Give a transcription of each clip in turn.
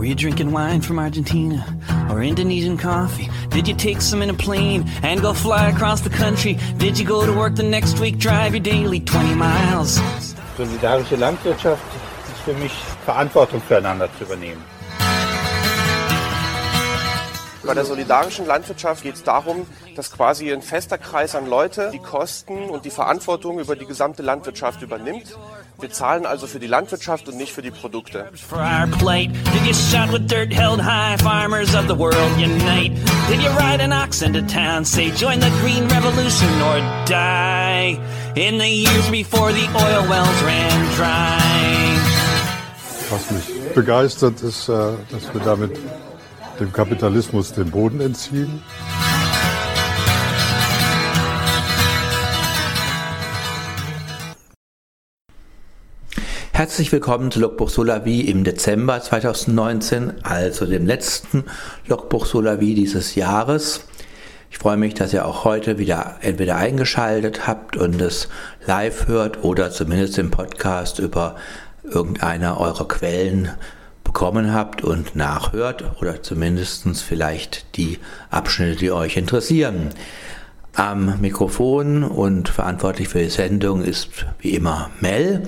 Were you drinking wine from Argentina or Indonesian coffee? Did you take some in a plane and go fly across the country? Did you go to work the next week, drive your daily 20 miles? Solidarische Landwirtschaft ist für mich Verantwortung füreinander zu übernehmen. Bei der solidarischen Landwirtschaft geht es darum, dass quasi ein fester Kreis an Leute die Kosten und die Verantwortung über die gesamte Landwirtschaft übernimmt. Wir zahlen also für die Landwirtschaft und nicht für die Produkte. Was mich begeistert, ist, äh, dass wir damit dem Kapitalismus den Boden entziehen. Herzlich willkommen zu Logbuch Solavi im Dezember 2019, also dem letzten Logbuch Solavi dieses Jahres. Ich freue mich, dass ihr auch heute wieder entweder eingeschaltet habt und es live hört oder zumindest im Podcast über irgendeiner eurer Quellen bekommen habt und nachhört oder zumindest vielleicht die Abschnitte, die euch interessieren. Am Mikrofon und verantwortlich für die Sendung ist wie immer Mel.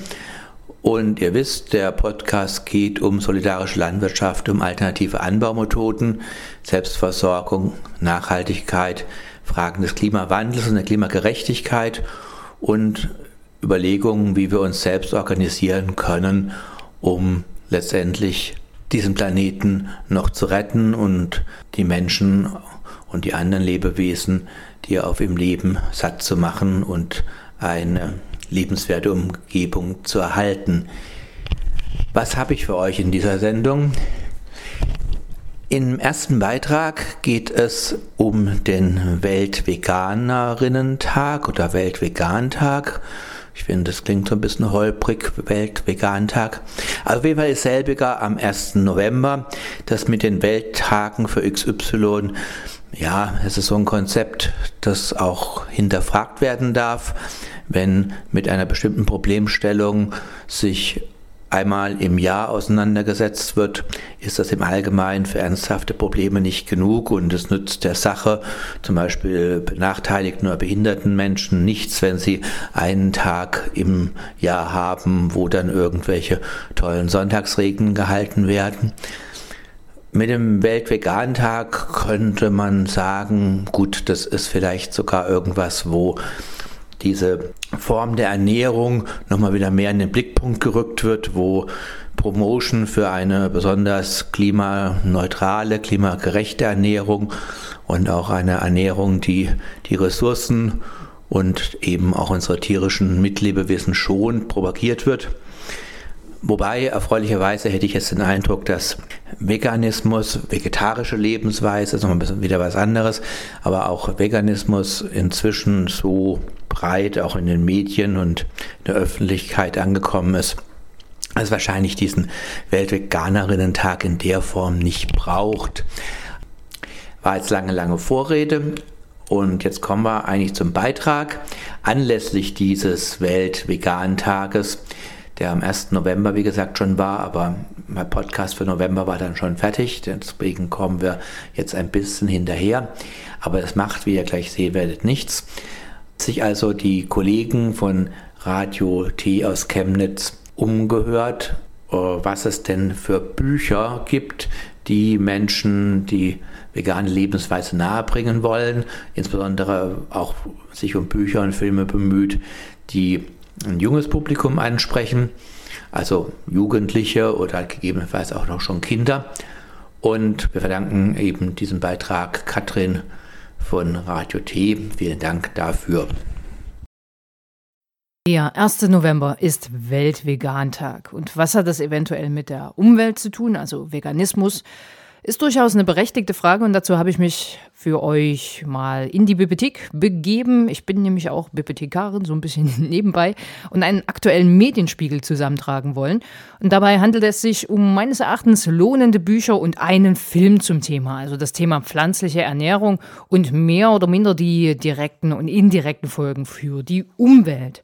Und ihr wisst, der Podcast geht um solidarische Landwirtschaft, um alternative Anbaumethoden, Selbstversorgung, Nachhaltigkeit, Fragen des Klimawandels und der Klimagerechtigkeit und Überlegungen, wie wir uns selbst organisieren können, um letztendlich diesen Planeten noch zu retten und die Menschen und die anderen Lebewesen, die auf ihm leben, satt zu machen und eine lebenswerte Umgebung zu erhalten. Was habe ich für euch in dieser Sendung? Im ersten Beitrag geht es um den Weltveganerinnen-Tag oder Weltvegantag. Ich finde, das klingt so ein bisschen holprig, Weltvegantag. Auf jeden Fall ist selbiger am 1. November. Das mit den Welttagen für XY, ja, es ist so ein Konzept, das auch hinterfragt werden darf wenn mit einer bestimmten Problemstellung sich einmal im Jahr auseinandergesetzt wird, ist das im Allgemeinen für ernsthafte Probleme nicht genug und es nützt der Sache, zum Beispiel benachteiligten oder behinderten Menschen, nichts, wenn sie einen Tag im Jahr haben, wo dann irgendwelche tollen Sonntagsregeln gehalten werden. Mit dem Weltvegantag könnte man sagen, gut, das ist vielleicht sogar irgendwas, wo diese Form der Ernährung nochmal wieder mehr in den Blickpunkt gerückt wird, wo Promotion für eine besonders klimaneutrale, klimagerechte Ernährung und auch eine Ernährung, die die Ressourcen und eben auch unsere tierischen Mitlebewesen schont, propagiert wird. Wobei, erfreulicherweise hätte ich jetzt den Eindruck, dass Veganismus, vegetarische Lebensweise, ist nochmal wieder was anderes, aber auch Veganismus inzwischen so breit auch in den Medien und in der Öffentlichkeit angekommen ist, dass wahrscheinlich diesen Weltveganerinnen-Tag in der Form nicht braucht. War jetzt lange, lange Vorrede und jetzt kommen wir eigentlich zum Beitrag. Anlässlich dieses Weltvegan-Tages der am 1. November, wie gesagt, schon war, aber mein Podcast für November war dann schon fertig, deswegen kommen wir jetzt ein bisschen hinterher. Aber es macht, wie ihr gleich sehen werdet, nichts. Sich also die Kollegen von Radio T aus Chemnitz umgehört, äh, was es denn für Bücher gibt, die Menschen die vegane Lebensweise nahebringen wollen, insbesondere auch sich um Bücher und Filme bemüht, die ein junges Publikum ansprechen, also Jugendliche oder gegebenenfalls auch noch schon Kinder. Und wir verdanken eben diesen Beitrag Katrin von Radio T. Vielen Dank dafür. Der 1. November ist Weltvegantag. Und was hat das eventuell mit der Umwelt zu tun, also Veganismus? Ist durchaus eine berechtigte Frage und dazu habe ich mich für euch mal in die Bibliothek begeben. Ich bin nämlich auch Bibliothekarin, so ein bisschen nebenbei, und einen aktuellen Medienspiegel zusammentragen wollen. Und dabei handelt es sich um meines Erachtens lohnende Bücher und einen Film zum Thema, also das Thema pflanzliche Ernährung und mehr oder minder die direkten und indirekten Folgen für die Umwelt.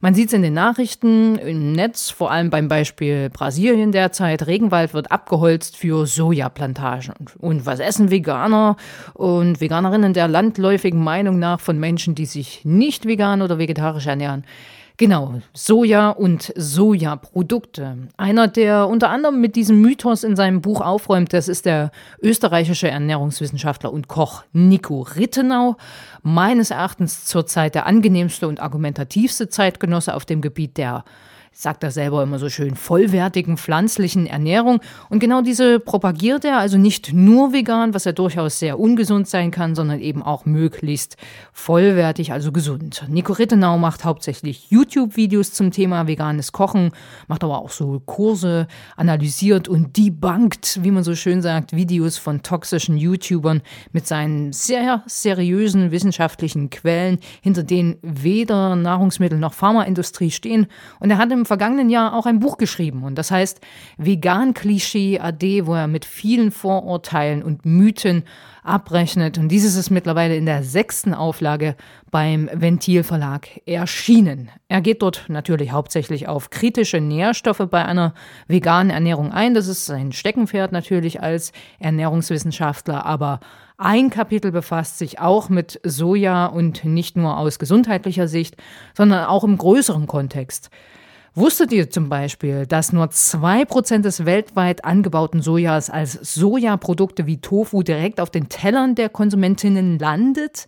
Man sieht es in den Nachrichten, im Netz, vor allem beim Beispiel Brasilien derzeit. Regenwald wird abgeholzt für Sojaplantagen. Und was essen Veganer und Veganerinnen der landläufigen Meinung nach von Menschen, die sich nicht vegan oder vegetarisch ernähren? Genau, Soja und Sojaprodukte. Einer, der unter anderem mit diesem Mythos in seinem Buch aufräumt, das ist der österreichische Ernährungswissenschaftler und Koch Nico Rittenau. Meines Erachtens zurzeit der angenehmste und argumentativste Zeitgenosse auf dem Gebiet der sagt er selber immer so schön, vollwertigen pflanzlichen Ernährung. Und genau diese propagiert er, also nicht nur vegan, was ja durchaus sehr ungesund sein kann, sondern eben auch möglichst vollwertig, also gesund. Nico Rittenau macht hauptsächlich YouTube-Videos zum Thema veganes Kochen, macht aber auch so Kurse, analysiert und debunkt, wie man so schön sagt, Videos von toxischen YouTubern mit seinen sehr seriösen wissenschaftlichen Quellen, hinter denen weder Nahrungsmittel noch Pharmaindustrie stehen. Und er hat im vergangenen Jahr auch ein Buch geschrieben und das heißt Vegan Klischee AD, wo er mit vielen Vorurteilen und Mythen abrechnet. Und dieses ist mittlerweile in der sechsten Auflage beim Ventil Verlag erschienen. Er geht dort natürlich hauptsächlich auf kritische Nährstoffe bei einer veganen Ernährung ein. Das ist sein Steckenpferd natürlich als Ernährungswissenschaftler, aber ein Kapitel befasst sich auch mit Soja und nicht nur aus gesundheitlicher Sicht, sondern auch im größeren Kontext. Wusstet ihr zum Beispiel, dass nur 2% des weltweit angebauten Sojas als Sojaprodukte wie Tofu direkt auf den Tellern der Konsumentinnen landet?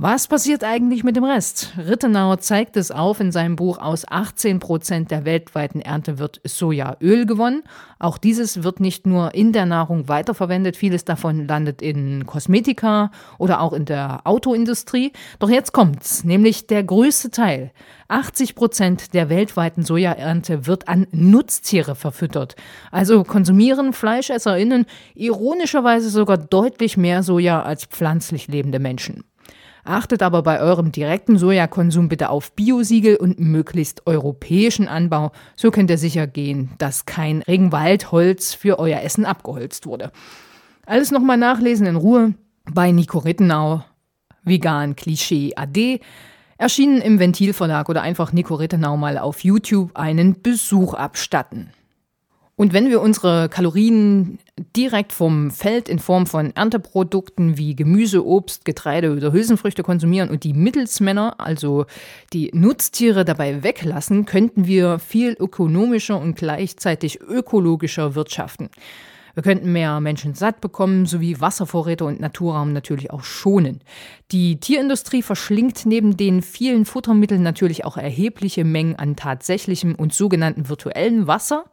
Was passiert eigentlich mit dem Rest? Rittenau zeigt es auf in seinem Buch. Aus 18 Prozent der weltweiten Ernte wird Sojaöl gewonnen. Auch dieses wird nicht nur in der Nahrung weiterverwendet. Vieles davon landet in Kosmetika oder auch in der Autoindustrie. Doch jetzt kommt's, nämlich der größte Teil. 80 Prozent der weltweiten Sojaernte wird an Nutztiere verfüttert. Also konsumieren FleischesserInnen ironischerweise sogar deutlich mehr Soja als pflanzlich lebende Menschen. Achtet aber bei eurem direkten Sojakonsum bitte auf Biosiegel und möglichst europäischen Anbau. So könnt ihr sicher gehen, dass kein Regenwaldholz für euer Essen abgeholzt wurde. Alles nochmal nachlesen in Ruhe bei Nico Rittenau. Vegan Klischee AD. Erschienen im Ventilverlag oder einfach Nico Rittenau mal auf YouTube einen Besuch abstatten. Und wenn wir unsere Kalorien direkt vom Feld in Form von Ernteprodukten wie Gemüse, Obst, Getreide oder Hülsenfrüchte konsumieren und die Mittelsmänner, also die Nutztiere, dabei weglassen, könnten wir viel ökonomischer und gleichzeitig ökologischer wirtschaften. Wir könnten mehr Menschen satt bekommen, sowie Wasservorräte und Naturraum natürlich auch schonen. Die Tierindustrie verschlingt neben den vielen Futtermitteln natürlich auch erhebliche Mengen an tatsächlichem und sogenannten virtuellen Wasser.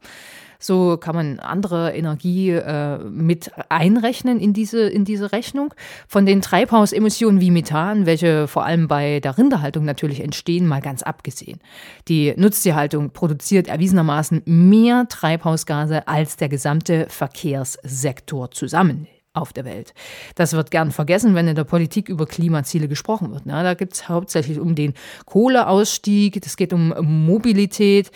So kann man andere Energie äh, mit einrechnen in diese, in diese Rechnung. Von den Treibhausemissionen wie Methan, welche vor allem bei der Rinderhaltung natürlich entstehen, mal ganz abgesehen. Die Nutztierhaltung produziert erwiesenermaßen mehr Treibhausgase als der gesamte Verkehrssektor zusammen auf der Welt. Das wird gern vergessen, wenn in der Politik über Klimaziele gesprochen wird. Na, da geht es hauptsächlich um den Kohleausstieg, es geht um Mobilität.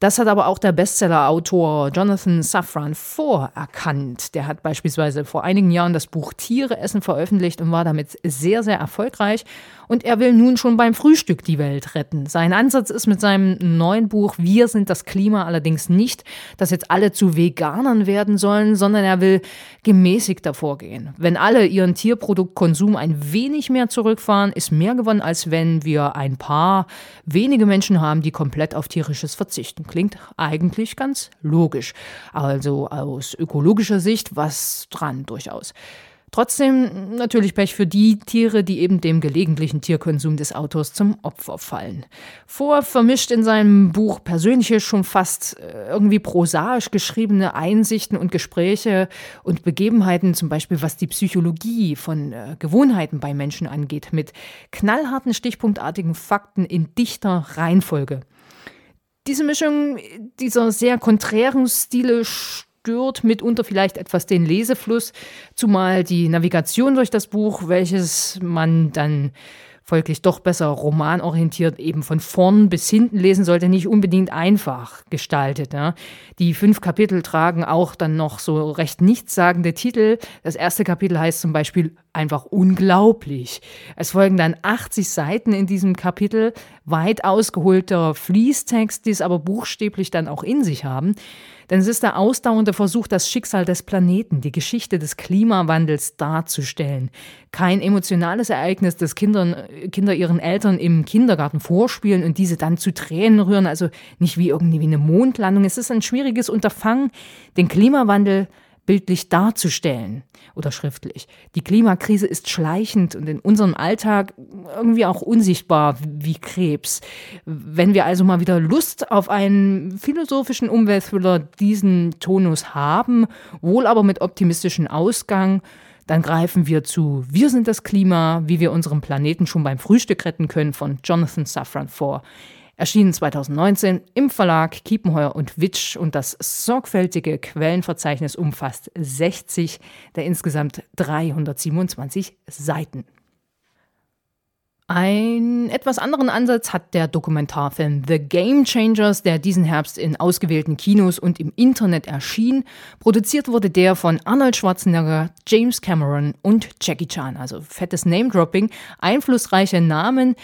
Das hat aber auch der Bestseller-Autor Jonathan Safran vorerkannt. Der hat beispielsweise vor einigen Jahren das Buch Tiere essen veröffentlicht und war damit sehr, sehr erfolgreich. Und er will nun schon beim Frühstück die Welt retten. Sein Ansatz ist mit seinem neuen Buch Wir sind das Klima allerdings nicht, dass jetzt alle zu Veganern werden sollen, sondern er will gemäßigter vorgehen. Wenn alle ihren Tierproduktkonsum ein wenig mehr zurückfahren, ist mehr gewonnen, als wenn wir ein paar wenige Menschen haben, die komplett auf tierisches verzichten. Klingt eigentlich ganz logisch. Also aus ökologischer Sicht was dran durchaus. Trotzdem natürlich Pech für die Tiere, die eben dem gelegentlichen Tierkonsum des Autors zum Opfer fallen. Vor vermischt in seinem Buch persönliche, schon fast äh, irgendwie prosaisch geschriebene Einsichten und Gespräche und Begebenheiten, zum Beispiel was die Psychologie von äh, Gewohnheiten bei Menschen angeht, mit knallharten, stichpunktartigen Fakten in dichter Reihenfolge. Diese Mischung dieser sehr konträren Stile stört mitunter vielleicht etwas den Lesefluss, zumal die Navigation durch das Buch, welches man dann folglich doch besser romanorientiert, eben von vorn bis hinten lesen sollte, nicht unbedingt einfach gestaltet. Ja. Die fünf Kapitel tragen auch dann noch so recht nichtssagende Titel. Das erste Kapitel heißt zum Beispiel einfach unglaublich. Es folgen dann 80 Seiten in diesem Kapitel, weit ausgeholter Fließtext, die es aber buchstäblich dann auch in sich haben. Denn es ist der ausdauernde Versuch, das Schicksal des Planeten, die Geschichte des Klimawandels darzustellen. Kein emotionales Ereignis, das Kindern, Kinder ihren Eltern im Kindergarten vorspielen und diese dann zu Tränen rühren, also nicht wie irgendwie eine Mondlandung. Es ist ein schwieriges Unterfangen, den Klimawandel bildlich darzustellen oder schriftlich. Die Klimakrise ist schleichend und in unserem Alltag irgendwie auch unsichtbar wie Krebs. Wenn wir also mal wieder Lust auf einen philosophischen Umweltthriller diesen Tonus haben, wohl aber mit optimistischem Ausgang, dann greifen wir zu Wir sind das Klima, wie wir unseren Planeten schon beim Frühstück retten können von Jonathan Safran vor. Erschienen 2019 im Verlag Kiepenheuer und Witsch und das sorgfältige Quellenverzeichnis umfasst 60 der insgesamt 327 Seiten. Ein etwas anderen Ansatz hat der Dokumentarfilm The Game Changers, der diesen Herbst in ausgewählten Kinos und im Internet erschien. Produziert wurde der von Arnold Schwarzenegger, James Cameron und Jackie Chan. Also fettes Name-Dropping, einflussreiche Namen.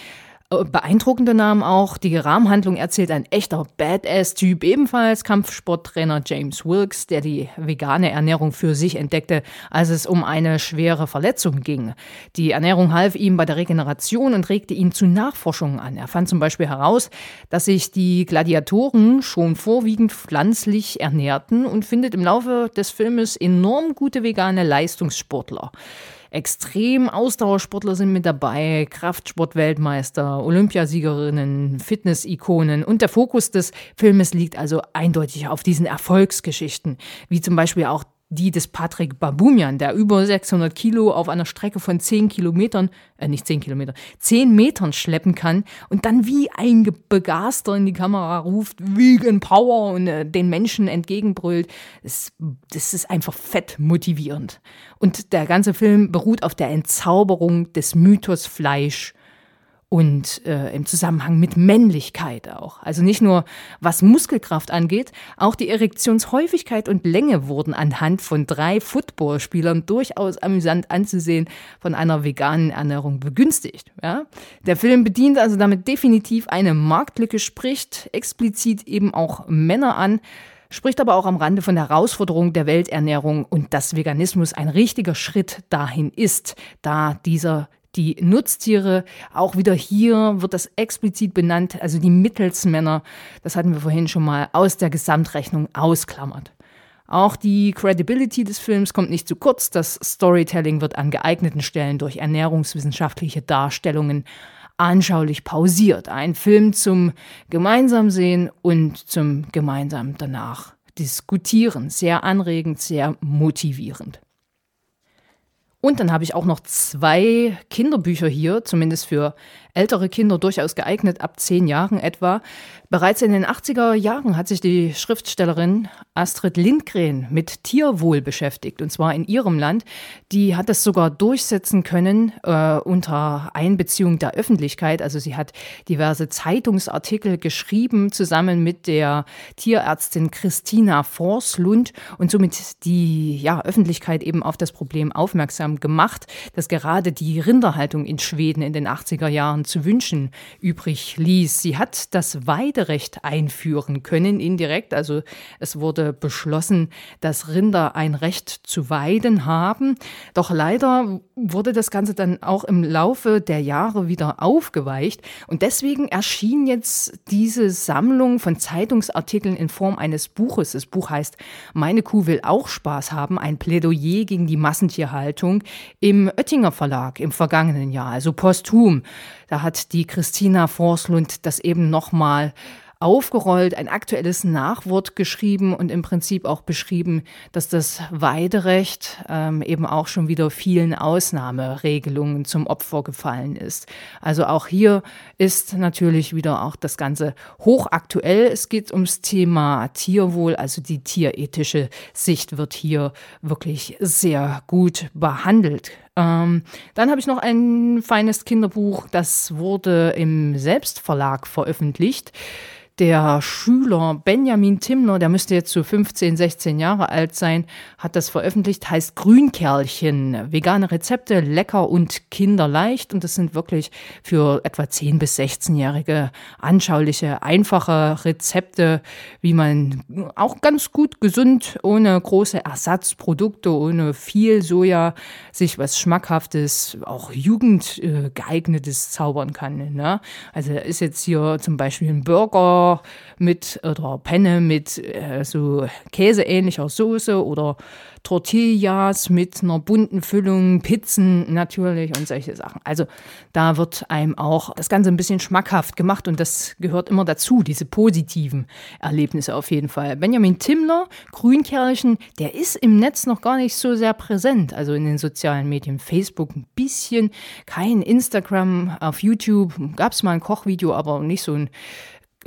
Äh, beeindruckende Namen auch. Die Rahmenhandlung erzählt ein echter Badass-Typ, ebenfalls Kampfsporttrainer James Wilkes, der die vegane Ernährung für sich entdeckte, als es um eine schwere Verletzung ging. Die Ernährung half ihm bei der Regeneration und regte ihn zu Nachforschungen an. Er fand zum Beispiel heraus, dass sich die Gladiatoren schon vorwiegend pflanzlich ernährten und findet im Laufe des Filmes enorm gute vegane Leistungssportler. Extrem Ausdauersportler sind mit dabei, Kraftsportweltmeister, Olympiasiegerinnen, Fitness-Ikonen. Und der Fokus des Filmes liegt also eindeutig auf diesen Erfolgsgeschichten, wie zum Beispiel auch die des Patrick Babumian, der über 600 Kilo auf einer Strecke von 10 Kilometern, äh nicht 10 Kilometer, 10 Metern schleppen kann und dann wie ein Begaster in die Kamera ruft, Vegan Power und äh, den Menschen entgegenbrüllt. Das, das ist einfach fett motivierend. Und der ganze Film beruht auf der Entzauberung des Mythos Fleisch und äh, im Zusammenhang mit Männlichkeit auch. Also nicht nur was Muskelkraft angeht, auch die Erektionshäufigkeit und Länge wurden anhand von drei Footballspielern durchaus amüsant anzusehen von einer veganen Ernährung begünstigt. Ja? Der Film bedient also damit definitiv eine Marktlücke, spricht explizit eben auch Männer an, spricht aber auch am Rande von der Herausforderung der Welternährung und dass Veganismus ein richtiger Schritt dahin ist, da dieser die Nutztiere. Auch wieder hier wird das explizit benannt, also die Mittelsmänner, das hatten wir vorhin schon mal, aus der Gesamtrechnung ausklammert. Auch die Credibility des Films kommt nicht zu kurz. Das Storytelling wird an geeigneten Stellen durch ernährungswissenschaftliche Darstellungen anschaulich pausiert. Ein Film zum gemeinsam sehen und zum gemeinsam danach diskutieren. Sehr anregend, sehr motivierend. Und dann habe ich auch noch zwei Kinderbücher hier, zumindest für ältere Kinder durchaus geeignet, ab zehn Jahren etwa. Bereits in den 80er Jahren hat sich die Schriftstellerin Astrid Lindgren mit Tierwohl beschäftigt, und zwar in ihrem Land. Die hat es sogar durchsetzen können äh, unter Einbeziehung der Öffentlichkeit. Also sie hat diverse Zeitungsartikel geschrieben, zusammen mit der Tierärztin Christina Forslund und somit die ja, Öffentlichkeit eben auf das Problem aufmerksam gemacht, dass gerade die Rinderhaltung in Schweden in den 80er Jahren zu wünschen übrig ließ. Sie hat das Weiderecht einführen können, indirekt. Also es wurde beschlossen, dass Rinder ein Recht zu weiden haben. Doch leider wurde das Ganze dann auch im Laufe der Jahre wieder aufgeweicht. Und deswegen erschien jetzt diese Sammlung von Zeitungsartikeln in Form eines Buches. Das Buch heißt Meine Kuh will auch Spaß haben, ein Plädoyer gegen die Massentierhaltung im Oettinger Verlag im vergangenen Jahr, also posthum. Da hat die Christina Forslund das eben nochmal aufgerollt, ein aktuelles Nachwort geschrieben und im Prinzip auch beschrieben, dass das Weiderecht ähm, eben auch schon wieder vielen Ausnahmeregelungen zum Opfer gefallen ist. Also auch hier ist natürlich wieder auch das Ganze hochaktuell. Es geht ums Thema Tierwohl, also die tierethische Sicht wird hier wirklich sehr gut behandelt Ähm, dann habe ich noch ein feines Kinderbuch, das wurde im Selbstverlag veröffentlicht der Schüler Benjamin Timner, der müsste jetzt so 15, 16 Jahre alt sein, hat das veröffentlicht, heißt Grünkerlchen. Vegane Rezepte, lecker und kinderleicht. Und das sind wirklich für etwa 10 bis 16-Jährige anschauliche, einfache Rezepte, wie man auch ganz gut gesund, ohne große Ersatzprodukte, ohne viel Soja, sich was Schmackhaftes, auch jugendgeeignetes zaubern kann. Ne? Also ist jetzt hier zum Beispiel ein Burger mit oder Penne mit äh, so käseähnlicher Soße oder Tortillas mit einer bunten Füllung, Pizzen natürlich und solche Sachen. Also da wird einem auch das Ganze ein bisschen schmackhaft gemacht und das gehört immer dazu, diese positiven Erlebnisse auf jeden Fall. Benjamin Timmler, Grünkerlchen, der ist im Netz noch gar nicht so sehr präsent, also in den sozialen Medien. Facebook ein bisschen, kein Instagram, auf YouTube gab es mal ein Kochvideo, aber nicht so ein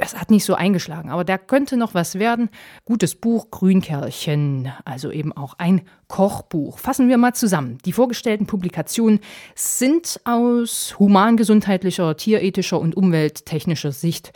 es hat nicht so eingeschlagen, aber der könnte noch was werden. Gutes Buch, Grünkerlchen, also eben auch ein Kochbuch. Fassen wir mal zusammen. Die vorgestellten Publikationen sind aus humangesundheitlicher, tierethischer und umwelttechnischer Sicht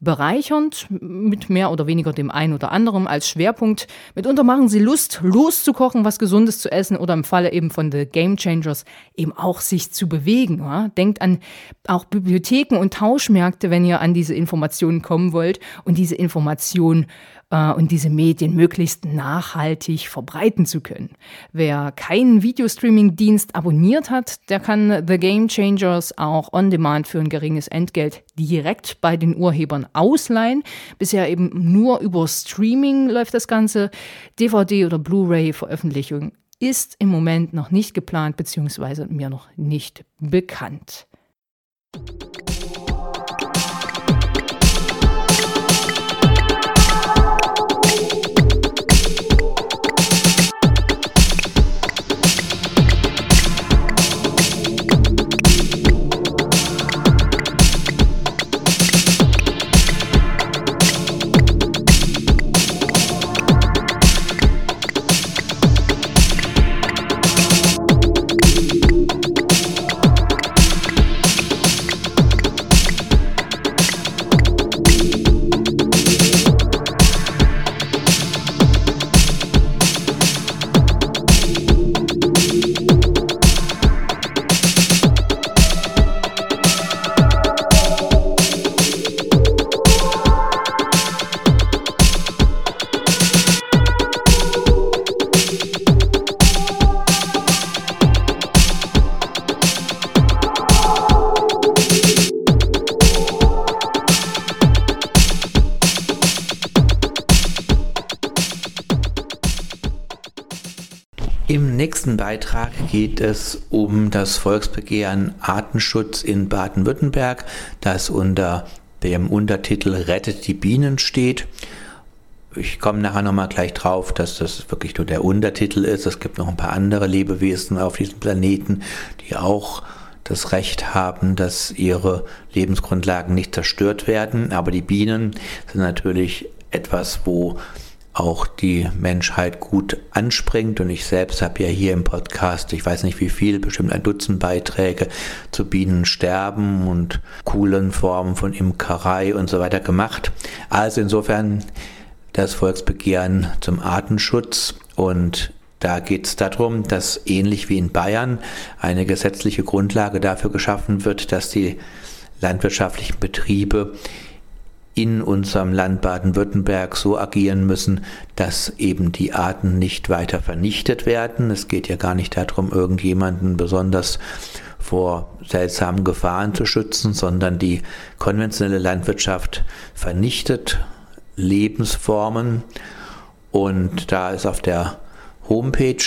bereichernd, mit mehr oder weniger dem einen oder anderen als Schwerpunkt. Mitunter machen sie Lust, loszukochen, was Gesundes zu essen oder im Falle eben von The Game Changers eben auch sich zu bewegen. Ja? Denkt an auch Bibliotheken und Tauschmärkte, wenn ihr an diese Informationen kommen wollt und diese Informationen äh, und diese Medien möglichst nachhaltig verbreiten zu können. Wer keinen Videostreaming-Dienst abonniert hat, der kann The Game Changers auch on demand für ein geringes Entgelt direkt bei den Urhebern ausleihen. Bisher eben nur über Streaming läuft das Ganze. DVD oder Blu-ray-Veröffentlichung ist im Moment noch nicht geplant bzw. mir noch nicht bekannt. Geht es um das Volksbegehren Artenschutz in Baden-Württemberg, das unter dem Untertitel Rettet die Bienen steht. Ich komme nachher nochmal gleich drauf, dass das wirklich nur der Untertitel ist. Es gibt noch ein paar andere Lebewesen auf diesem Planeten, die auch das Recht haben, dass ihre Lebensgrundlagen nicht zerstört werden. Aber die Bienen sind natürlich etwas, wo auch die Menschheit gut anspringt. Und ich selbst habe ja hier im Podcast, ich weiß nicht wie viel, bestimmt ein Dutzend Beiträge zu Bienensterben und coolen Formen von Imkerei und so weiter gemacht. Also insofern das Volksbegehren zum Artenschutz und da geht es darum, dass ähnlich wie in Bayern eine gesetzliche Grundlage dafür geschaffen wird, dass die landwirtschaftlichen Betriebe in unserem Land Baden-Württemberg so agieren müssen, dass eben die Arten nicht weiter vernichtet werden. Es geht ja gar nicht darum, irgendjemanden besonders vor seltsamen Gefahren zu schützen, sondern die konventionelle Landwirtschaft vernichtet Lebensformen. Und da ist auf der Homepage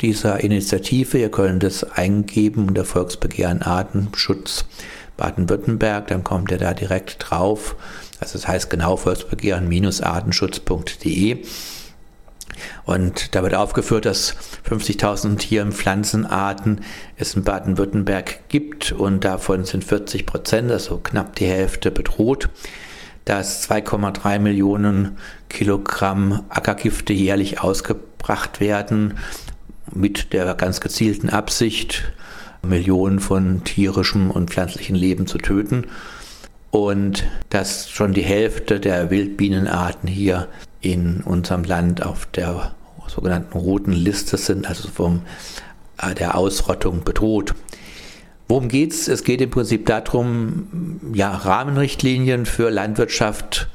dieser Initiative, ihr könnt es eingeben unter Volksbegehren Artenschutz Baden-Württemberg, dann kommt ihr da direkt drauf also das heißt genau volksbegehren-artenschutz.de. Und da wird aufgeführt, dass 50.000 Tier- und Pflanzenarten es in Baden-Württemberg gibt und davon sind 40 Prozent, also knapp die Hälfte, bedroht. Dass 2,3 Millionen Kilogramm Ackergifte jährlich ausgebracht werden mit der ganz gezielten Absicht, Millionen von tierischem und pflanzlichem Leben zu töten. Und dass schon die Hälfte der Wildbienenarten hier in unserem Land auf der sogenannten roten Liste sind, also vom äh, der Ausrottung bedroht. Worum geht's? Es geht im Prinzip darum, ja, Rahmenrichtlinien für Landwirtschaft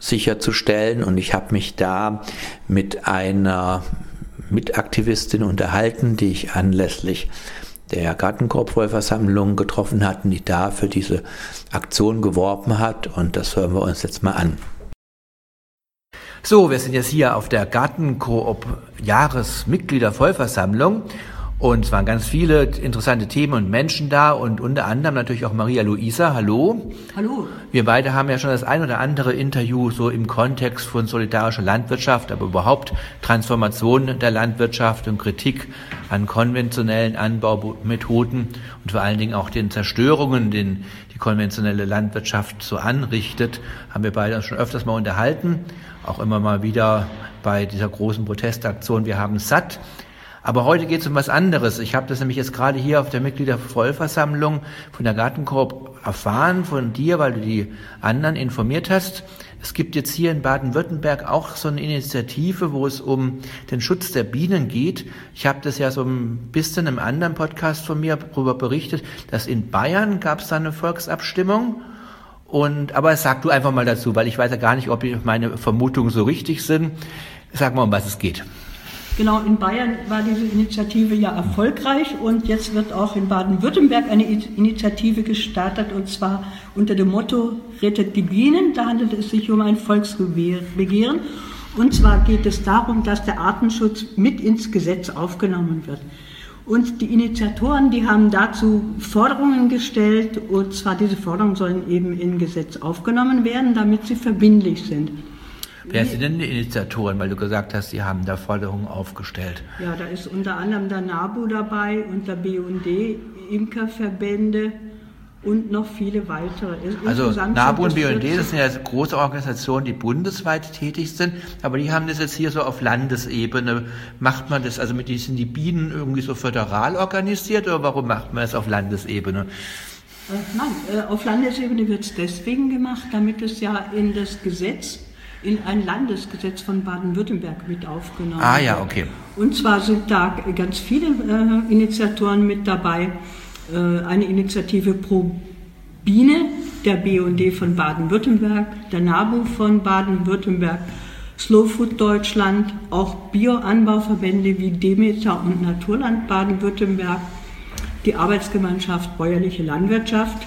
sicherzustellen. Und ich habe mich da mit einer Mitaktivistin unterhalten, die ich anlässlich der Gartenkorbvollversammlung getroffen hatten, die da für diese Aktion geworben hat. Und das hören wir uns jetzt mal an. So, wir sind jetzt hier auf der Gartenkoop Jahresmitgliedervollversammlung und es waren ganz viele interessante Themen und Menschen da und unter anderem natürlich auch Maria Luisa. Hallo. Hallo. Wir beide haben ja schon das ein oder andere Interview so im Kontext von solidarischer Landwirtschaft, aber überhaupt Transformation der Landwirtschaft und Kritik an konventionellen Anbaumethoden und vor allen Dingen auch den Zerstörungen, den die konventionelle Landwirtschaft so anrichtet, haben wir beide uns schon öfters mal unterhalten. Auch immer mal wieder bei dieser großen Protestaktion Wir haben satt aber heute geht es um was anderes. Ich habe das nämlich jetzt gerade hier auf der Mitgliedervollversammlung von der Gartenkorb erfahren von dir, weil du die anderen informiert hast. Es gibt jetzt hier in Baden-Württemberg auch so eine Initiative, wo es um den Schutz der Bienen geht. Ich habe das ja so ein bisschen im anderen Podcast von mir darüber berichtet, dass in Bayern gab es da eine Volksabstimmung. Und, aber sag du einfach mal dazu, weil ich weiß ja gar nicht, ob meine Vermutungen so richtig sind. Sag mal, um was es geht. Genau, in Bayern war diese Initiative ja erfolgreich und jetzt wird auch in Baden-Württemberg eine Initiative gestartet und zwar unter dem Motto Rettet die Bienen. Da handelt es sich um ein Volksbegehren und zwar geht es darum, dass der Artenschutz mit ins Gesetz aufgenommen wird. Und die Initiatoren, die haben dazu Forderungen gestellt und zwar diese Forderungen sollen eben in Gesetz aufgenommen werden, damit sie verbindlich sind. Wer sind denn die Initiatoren? Weil du gesagt hast, sie haben da Forderungen aufgestellt. Ja, da ist unter anderem der NABU dabei und der BUND, Imkerverbände und noch viele weitere. Also NABU und BUND, das sind ja große Organisationen, die bundesweit tätig sind, aber die haben das jetzt hier so auf Landesebene. Macht man das, also mit diesen die Bienen irgendwie so föderal organisiert oder warum macht man das auf Landesebene? Äh, nein, äh, auf Landesebene wird es deswegen gemacht, damit es ja in das Gesetz in ein Landesgesetz von Baden-Württemberg mit aufgenommen. Ah ja, okay. Und zwar sind da ganz viele äh, Initiatoren mit dabei. Äh, eine Initiative pro Biene, der BUND von Baden-Württemberg, der NABU von Baden-Württemberg, Slow Food Deutschland, auch Bioanbauverbände wie Demeter und Naturland Baden-Württemberg, die Arbeitsgemeinschaft Bäuerliche Landwirtschaft,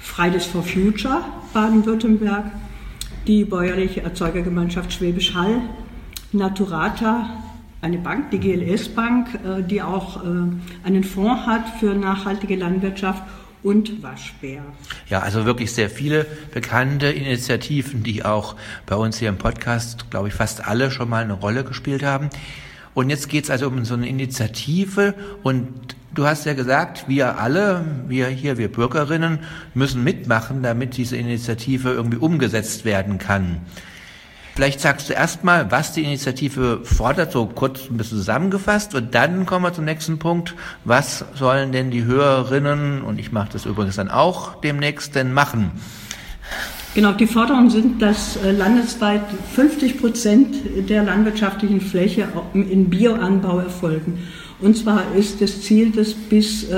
Fridays for Future Baden-Württemberg, die bäuerliche Erzeugergemeinschaft Schwäbisch Hall, Naturata, eine Bank, die GLS Bank, äh, die auch äh, einen Fonds hat für nachhaltige Landwirtschaft und Waschbär. Ja, also wirklich sehr viele bekannte Initiativen, die auch bei uns hier im Podcast, glaube ich, fast alle schon mal eine Rolle gespielt haben. Und jetzt geht es also um so eine Initiative und du hast ja gesagt, wir alle, wir hier, wir Bürgerinnen, müssen mitmachen, damit diese Initiative irgendwie umgesetzt werden kann. Vielleicht sagst du erstmal, was die Initiative fordert, so kurz ein bisschen zusammengefasst, und dann kommen wir zum nächsten Punkt. Was sollen denn die Hörerinnen, und ich mache das übrigens dann auch demnächst, denn machen? Genau, die Forderungen sind, dass äh, landesweit 50 Prozent der landwirtschaftlichen Fläche in Bioanbau erfolgen. Und zwar ist das Ziel, dass bis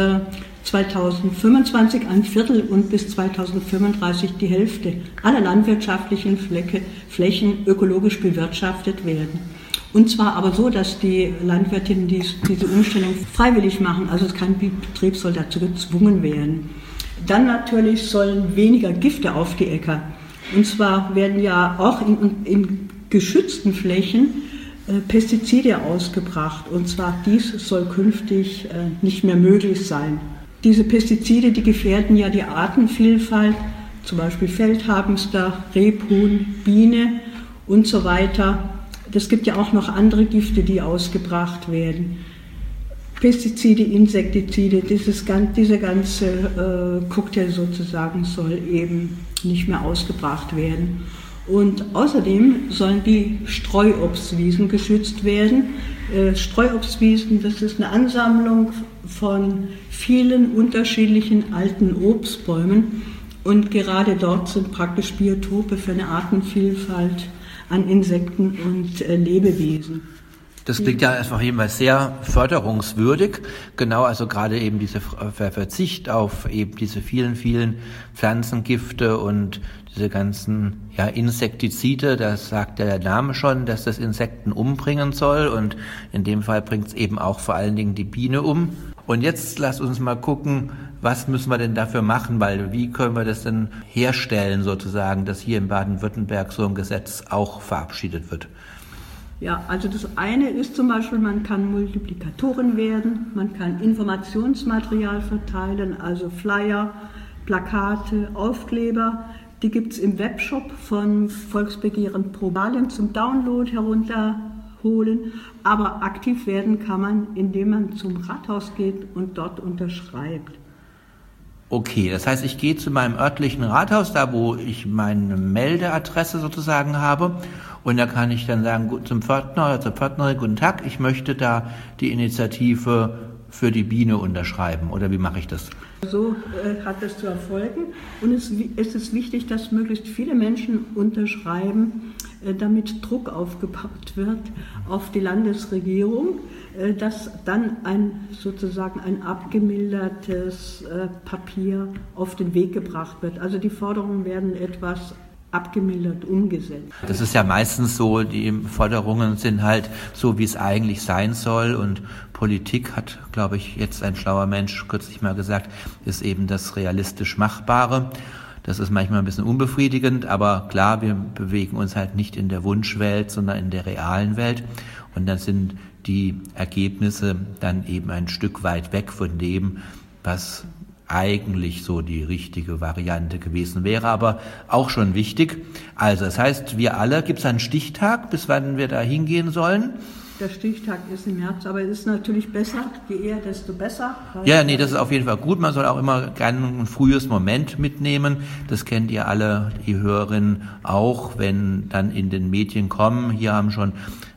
2025 äh, ein Viertel und bis 2035 die Hälfte aller landwirtschaftlichen Fläche, Flächen ökologisch bewirtschaftet werden. Und zwar aber so, dass die Landwirtinnen dies, diese Umstellung freiwillig machen, also kein Betrieb soll dazu gezwungen werden. Dann natürlich sollen weniger Gifte auf die Äcker. Und zwar werden ja auch in, in geschützten Flächen Pestizide ausgebracht. Und zwar dies soll künftig äh, nicht mehr möglich sein. Diese Pestizide, die gefährden ja die Artenvielfalt, zum Beispiel Feldhamster, Rebhuhn, Biene und so weiter. Es gibt ja auch noch andere Gifte, die ausgebracht werden. Pestizide, Insektizide, dieses, dieser ganze äh, Cocktail sozusagen soll eben nicht mehr ausgebracht werden. Und außerdem sollen die Streuobstwiesen geschützt werden. Äh, Streuobstwiesen, das ist eine Ansammlung von vielen unterschiedlichen alten Obstbäumen. Und gerade dort sind praktisch Biotope für eine Artenvielfalt an Insekten und äh, Lebewesen. Das klingt ja einfach jedenfalls sehr förderungswürdig. Genau, also gerade eben dieser Verzicht auf eben diese vielen, vielen Pflanzengifte und diese ganzen ja, Insektizide, das sagt der Name schon, dass das Insekten umbringen soll und in dem Fall bringt es eben auch vor allen Dingen die Biene um. Und jetzt lasst uns mal gucken, was müssen wir denn dafür machen, weil wie können wir das denn herstellen sozusagen, dass hier in Baden-Württemberg so ein Gesetz auch verabschiedet wird? Ja, also das eine ist zum Beispiel, man kann Multiplikatoren werden, man kann Informationsmaterial verteilen, also Flyer, Plakate, Aufkleber. Die gibt es im Webshop von Volksbegehren Probalien zum Download herunterholen. Aber aktiv werden kann man, indem man zum Rathaus geht und dort unterschreibt. Okay, das heißt, ich gehe zu meinem örtlichen Rathaus, da wo ich meine Meldeadresse sozusagen habe, und da kann ich dann sagen zum Pförtner oder zur Pförtnerin, guten Tag, ich möchte da die Initiative für die Biene unterschreiben. Oder wie mache ich das? So äh, hat es zu erfolgen. Und es, ist wichtig, dass möglichst viele Menschen unterschreiben, äh, damit Druck aufgebaut wird auf die Landesregierung, äh, dass dann ein sozusagen ein abgemildertes Papier auf den Weg gebracht wird. Also die Forderungen werden etwas abgemildert umgesetzt. Das ist ja meistens so, die Forderungen sind halt so, wie es eigentlich sein soll und Politik hat, glaube ich, jetzt ein schlauer Mensch kürzlich mal gesagt, ist eben das realistisch Machbare. Das ist manchmal ein bisschen unbefriedigend, aber klar, wir bewegen uns halt nicht in der Wunschwelt, sondern in der realen Welt. Und dann sind die Ergebnisse dann eben ein Stück weit weg von dem, was eigentlich so die richtige Variante gewesen wäre, aber auch schon wichtig. Also das heißt, wir alle, gibt es einen Stichtag, bis wann wir da hingehen sollen? Der Stichtag ist im März, aber es ist natürlich besser, je eher, desto besser. Ja, nee, das ist auf jeden Fall gut. Man soll auch immer gerne ein frühes Moment mitnehmen. Das kennt ihr alle, die Hörerinnen auch, wenn dann in den Medien kommen. Hier haben schon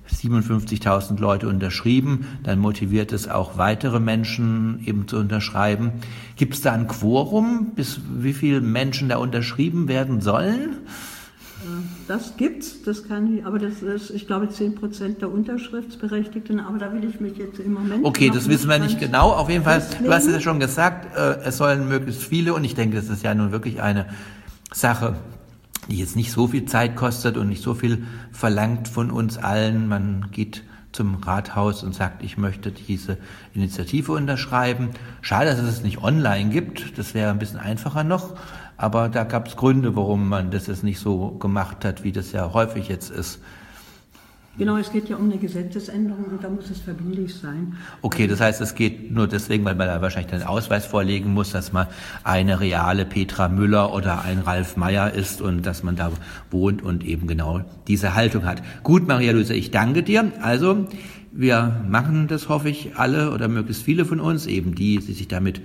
57.000 Leute unterschrieben, dann motiviert es auch weitere Menschen eben zu unterschreiben. Gibt es da ein Quorum, bis wie viele Menschen da unterschrieben werden sollen? Äh, das gibt's, das kann ich, aber das ist, ich glaube, 10 Prozent der Unterschriftsberechtigten, aber da will ich mich jetzt im Moment. Okay, das wissen wir nicht genau. Auf jeden Fall, du hast es ja schon gesagt, äh, es sollen möglichst viele und ich denke, das ist ja nun wirklich eine Sache, die jetzt nicht so viel Zeit kostet und nicht so viel verlangt von uns allen. Man geht zum Rathaus und sagt, ich möchte diese Initiative unterschreiben. Schade, dass es nicht online gibt. Das wäre ein bisschen einfacher noch. Aber da gab es Gründe, warum man das jetzt nicht so gemacht hat, wie das ja häufig jetzt ist. Genau, es geht ja um eine Gesetzesänderung und da muss es verbindlich sein. Okay, das heißt, es geht nur deswegen, weil man da wahrscheinlich einen Ausweis vorlegen muss, dass man eine reale Petra Müller oder ein Ralf Meyer ist und dass man da wohnt und eben genau diese Haltung hat. Gut, Maria Luise, ich danke dir. Also, wir machen das, hoffe ich, alle oder möglichst viele von uns, eben die, die sich damit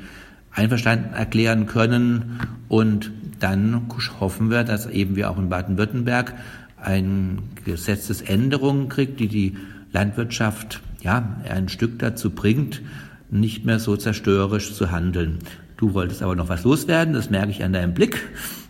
einverstanden erklären können. Und dann hoffen wir, dass eben wir auch in Baden-Württemberg eine Gesetzesänderung kriegt, die die Landwirtschaft ja ein Stück dazu bringt, nicht mehr so zerstörerisch zu handeln. Du wolltest aber noch was loswerden, das merke ich an deinem Blick.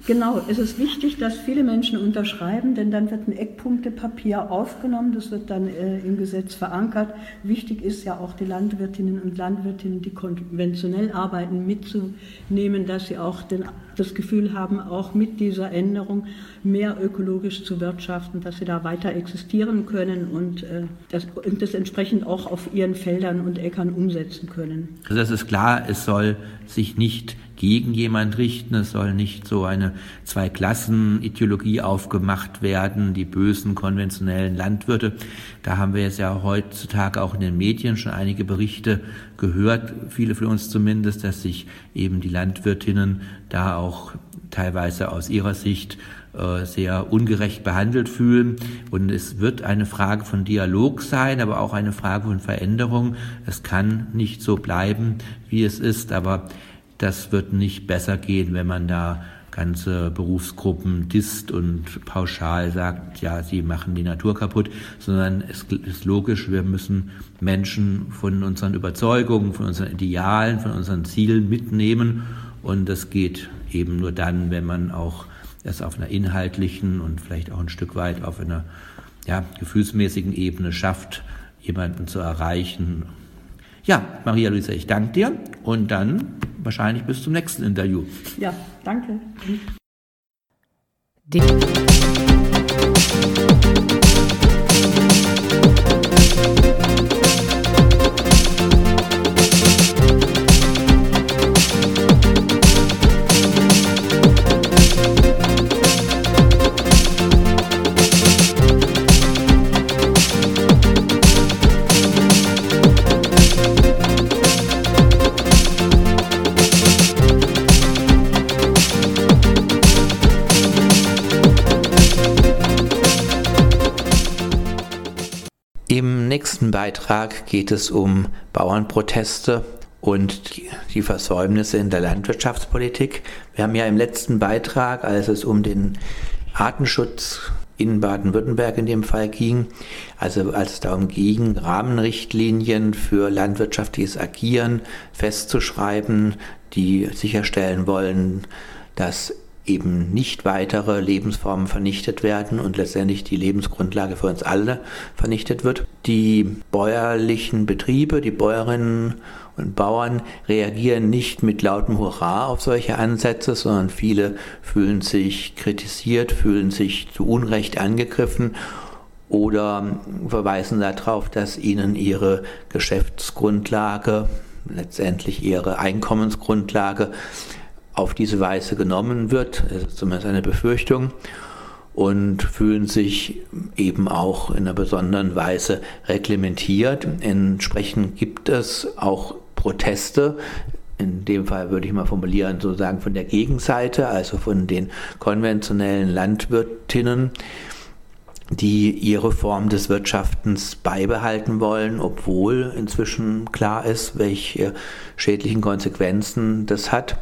Genau, es ist wichtig, dass viele Menschen unterschreiben, denn dann wird ein Eckpunktepapier aufgenommen, das wird dann äh, im Gesetz verankert. Wichtig ist ja auch die Landwirtinnen und Landwirtinnen, die konventionell arbeiten, mitzunehmen, dass sie auch den, das Gefühl haben, auch mit dieser Änderung mehr ökologisch zu wirtschaften, dass sie da weiter existieren können und, äh, das, und das entsprechend auch auf ihren Feldern und Äckern umsetzen können. Also das ist klar, es soll sich nicht gegen jemand richten. Es soll nicht so eine Zwei-Klassen-Ideologie aufgemacht werden, die bösen konventionellen Landwirte. Da haben wir jetzt ja heutzutage auch in den Medien schon einige Berichte gehört, viele von uns zumindest, dass sich eben die Landwirtinnen da auch teilweise aus ihrer Sicht äh, sehr ungerecht behandelt fühlen. Und es wird eine Frage von Dialog sein, aber auch eine Frage von Veränderung. Es kann nicht so bleiben, wie es ist, aber das wird nicht besser gehen, wenn man da ganze Berufsgruppen disst und pauschal sagt, ja, sie machen die Natur kaputt, sondern es ist logisch, wir müssen Menschen von unseren Überzeugungen, von unseren Idealen, von unseren Zielen mitnehmen und das geht eben nur dann, wenn man auch es auf einer inhaltlichen und vielleicht auch ein Stück weit auf einer ja, gefühlsmäßigen Ebene schafft, jemanden zu erreichen. Ja, Maria Luisa, ich danke dir und dann wahrscheinlich bis zum nächsten Interview. Ja, danke. Die Beitrag geht es um Bauernproteste und die Versäumnisse in der Landwirtschaftspolitik. Wir haben ja im letzten Beitrag, als es um den Artenschutz in Baden-Württemberg in dem Fall ging, also als es darum ging, Rahmenrichtlinien für landwirtschaftliches Agieren festzuschreiben, die sicherstellen wollen, dass eben nicht weitere Lebensformen vernichtet werden und letztendlich die Lebensgrundlage für uns alle vernichtet wird. Die bäuerlichen Betriebe, die Bäuerinnen und Bauern reagieren nicht mit lautem Hurra auf solche Ansätze, sondern viele fühlen sich kritisiert, fühlen sich zu Unrecht angegriffen oder verweisen darauf, dass ihnen ihre Geschäftsgrundlage, letztendlich ihre Einkommensgrundlage auf diese Weise genommen wird, das ist zumindest eine Befürchtung, und fühlen sich eben auch in einer besonderen Weise reglementiert. Entsprechend gibt es auch Proteste, in dem Fall würde ich mal formulieren, sozusagen von der Gegenseite, also von den konventionellen Landwirtinnen, die ihre Form des Wirtschaftens beibehalten wollen, obwohl inzwischen klar ist, welche schädlichen Konsequenzen das hat.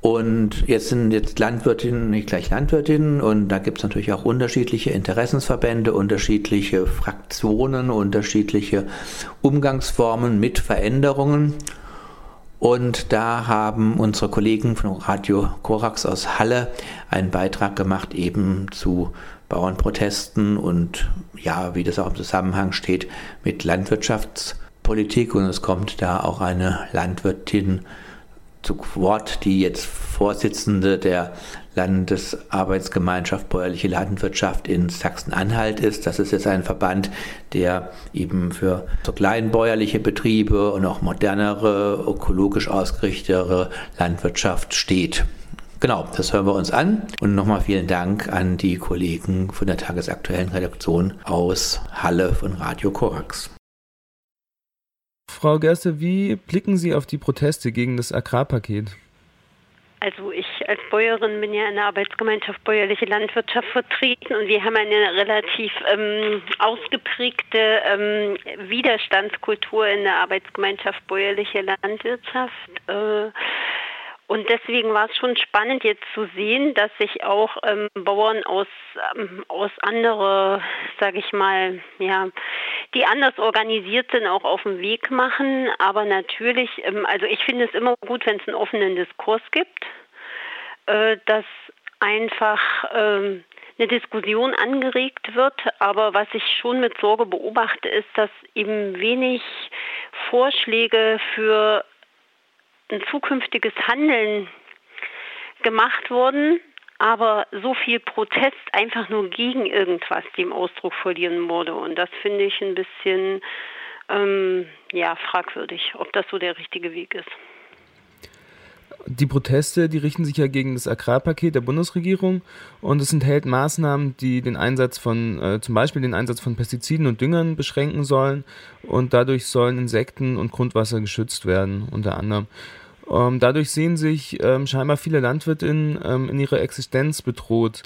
Und jetzt sind jetzt Landwirtinnen nicht gleich Landwirtinnen und da gibt es natürlich auch unterschiedliche Interessensverbände, unterschiedliche Fraktionen, unterschiedliche Umgangsformen mit Veränderungen. Und da haben unsere Kollegen von Radio Korax aus Halle einen Beitrag gemacht eben zu Bauernprotesten und ja, wie das auch im Zusammenhang steht mit Landwirtschaftspolitik. Und es kommt da auch eine Landwirtin zu Wort, die jetzt Vorsitzende der Landesarbeitsgemeinschaft Bäuerliche Landwirtschaft in Sachsen-Anhalt ist. Das ist jetzt ein Verband, der eben für so kleinbäuerliche Betriebe und auch modernere, ökologisch ausgerichtetere Landwirtschaft steht. Genau, das hören wir uns an. Und nochmal vielen Dank an die Kollegen von der tagesaktuellen Redaktion aus Halle von Radio Korax. Frau Gerste, wie blicken Sie auf die Proteste gegen das Agrarpaket? Also ich als Bäuerin bin ja in der Arbeitsgemeinschaft Bäuerliche Landwirtschaft vertreten und wir haben eine relativ ähm, ausgeprägte ähm, Widerstandskultur in der Arbeitsgemeinschaft Bäuerliche Landwirtschaft. Äh, und deswegen war es schon spannend jetzt zu sehen, dass sich auch ähm, Bauern aus, ähm, aus andere, sage ich mal, ja, die anders organisiert sind, auch auf den Weg machen. Aber natürlich, ähm, also ich finde es immer gut, wenn es einen offenen Diskurs gibt, äh, dass einfach ähm, eine Diskussion angeregt wird. Aber was ich schon mit Sorge beobachte, ist, dass eben wenig Vorschläge für ein zukünftiges Handeln gemacht worden, aber so viel Protest einfach nur gegen irgendwas dem Ausdruck verlieren wurde. Und das finde ich ein bisschen ähm, ja, fragwürdig, ob das so der richtige Weg ist. Die Proteste, die richten sich ja gegen das Agrarpaket der Bundesregierung und es enthält Maßnahmen, die den Einsatz von, äh, zum Beispiel den Einsatz von Pestiziden und Düngern beschränken sollen und dadurch sollen Insekten und Grundwasser geschützt werden, unter anderem. Ähm, dadurch sehen sich ähm, scheinbar viele Landwirtinnen ähm, in ihrer Existenz bedroht.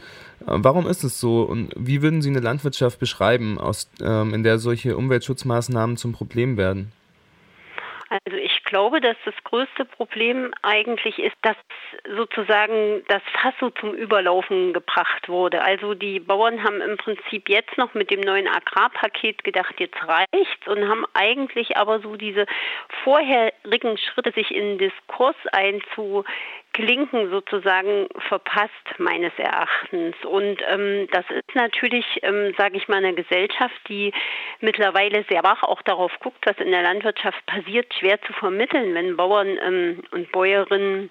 Ähm, warum ist es so und wie würden Sie eine Landwirtschaft beschreiben, aus, ähm, in der solche Umweltschutzmaßnahmen zum Problem werden? Ich glaube, dass das größte Problem eigentlich ist, dass sozusagen das Fass so zum Überlaufen gebracht wurde. Also die Bauern haben im Prinzip jetzt noch mit dem neuen Agrarpaket gedacht, jetzt reicht's und haben eigentlich aber so diese vorherigen Schritte, sich in Diskurs einzu Klinken sozusagen verpasst, meines Erachtens. Und ähm, das ist natürlich, ähm, sage ich mal, eine Gesellschaft, die mittlerweile sehr wach auch darauf guckt, was in der Landwirtschaft passiert, schwer zu vermitteln, wenn Bauern ähm, und Bäuerinnen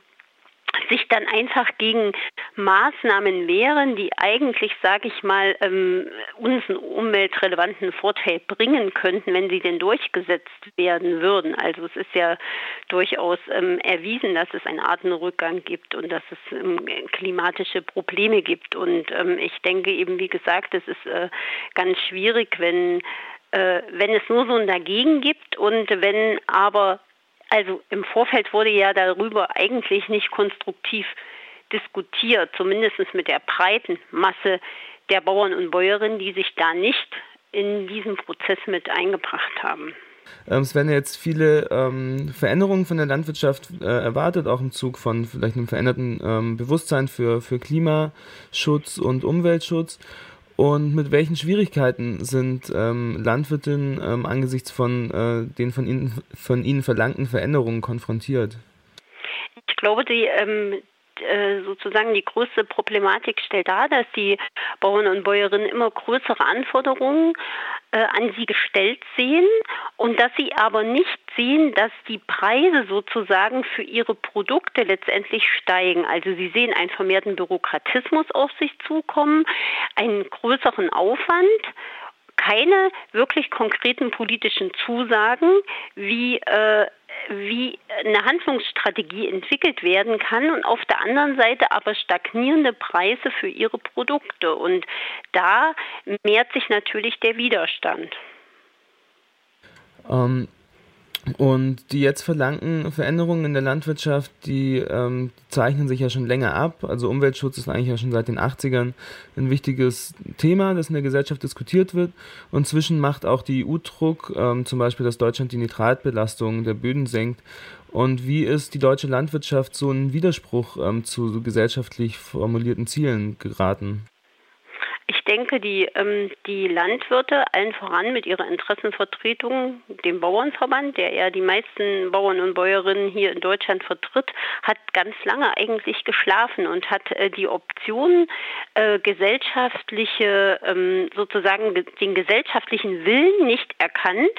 sich dann einfach gegen Maßnahmen wehren, die eigentlich, sage ich mal, ähm, uns einen umweltrelevanten Vorteil bringen könnten, wenn sie denn durchgesetzt werden würden. Also es ist ja durchaus ähm, erwiesen, dass es einen Artenrückgang gibt und dass es ähm, klimatische Probleme gibt. Und ähm, ich denke eben, wie gesagt, es ist äh, ganz schwierig, wenn äh, wenn es nur so ein Dagegen gibt und wenn aber also im Vorfeld wurde ja darüber eigentlich nicht konstruktiv diskutiert, zumindest mit der breiten Masse der Bauern und Bäuerinnen, die sich da nicht in diesen Prozess mit eingebracht haben. Ähm, es werden jetzt viele ähm, Veränderungen von der Landwirtschaft äh, erwartet, auch im Zug von vielleicht einem veränderten ähm, Bewusstsein für, für Klimaschutz und Umweltschutz. Und mit welchen Schwierigkeiten sind ähm, Landwirtinnen ähm, angesichts von äh, den von ihnen, von ihnen verlangten Veränderungen konfrontiert? Ich glaube, die, ähm, äh, sozusagen die größte Problematik stellt dar, dass die Bauern und Bäuerinnen immer größere Anforderungen äh, an sie gestellt sehen und dass sie aber nicht sehen, dass die Preise sozusagen für ihre Produkte letztendlich steigen. Also sie sehen einen vermehrten Bürokratismus auf sich zukommen, einen größeren Aufwand keine wirklich konkreten politischen Zusagen, wie äh, wie eine Handlungsstrategie entwickelt werden kann und auf der anderen Seite aber stagnierende Preise für ihre Produkte. Und da mehrt sich natürlich der Widerstand. Ähm, und die jetzt verlangten Veränderungen in der Landwirtschaft, die, ähm, zeichnen sich ja schon länger ab. Also Umweltschutz ist eigentlich ja schon seit den 80ern ein wichtiges Thema, das in der Gesellschaft diskutiert wird. Und zwischen macht auch die EU Druck, ähm, zum Beispiel, dass Deutschland die Nitratbelastung der Böden senkt. Und wie ist die deutsche Landwirtschaft so ein Widerspruch ähm, zu gesellschaftlich formulierten Zielen geraten? Ich denke, die, ähm, die Landwirte, allen voran mit ihrer Interessenvertretung, dem Bauernverband, der ja die meisten Bauern und Bäuerinnen hier in Deutschland vertritt, hat ganz lange eigentlich geschlafen und hat äh, die Option, äh, gesellschaftliche, ähm, sozusagen den gesellschaftlichen Willen nicht erkannt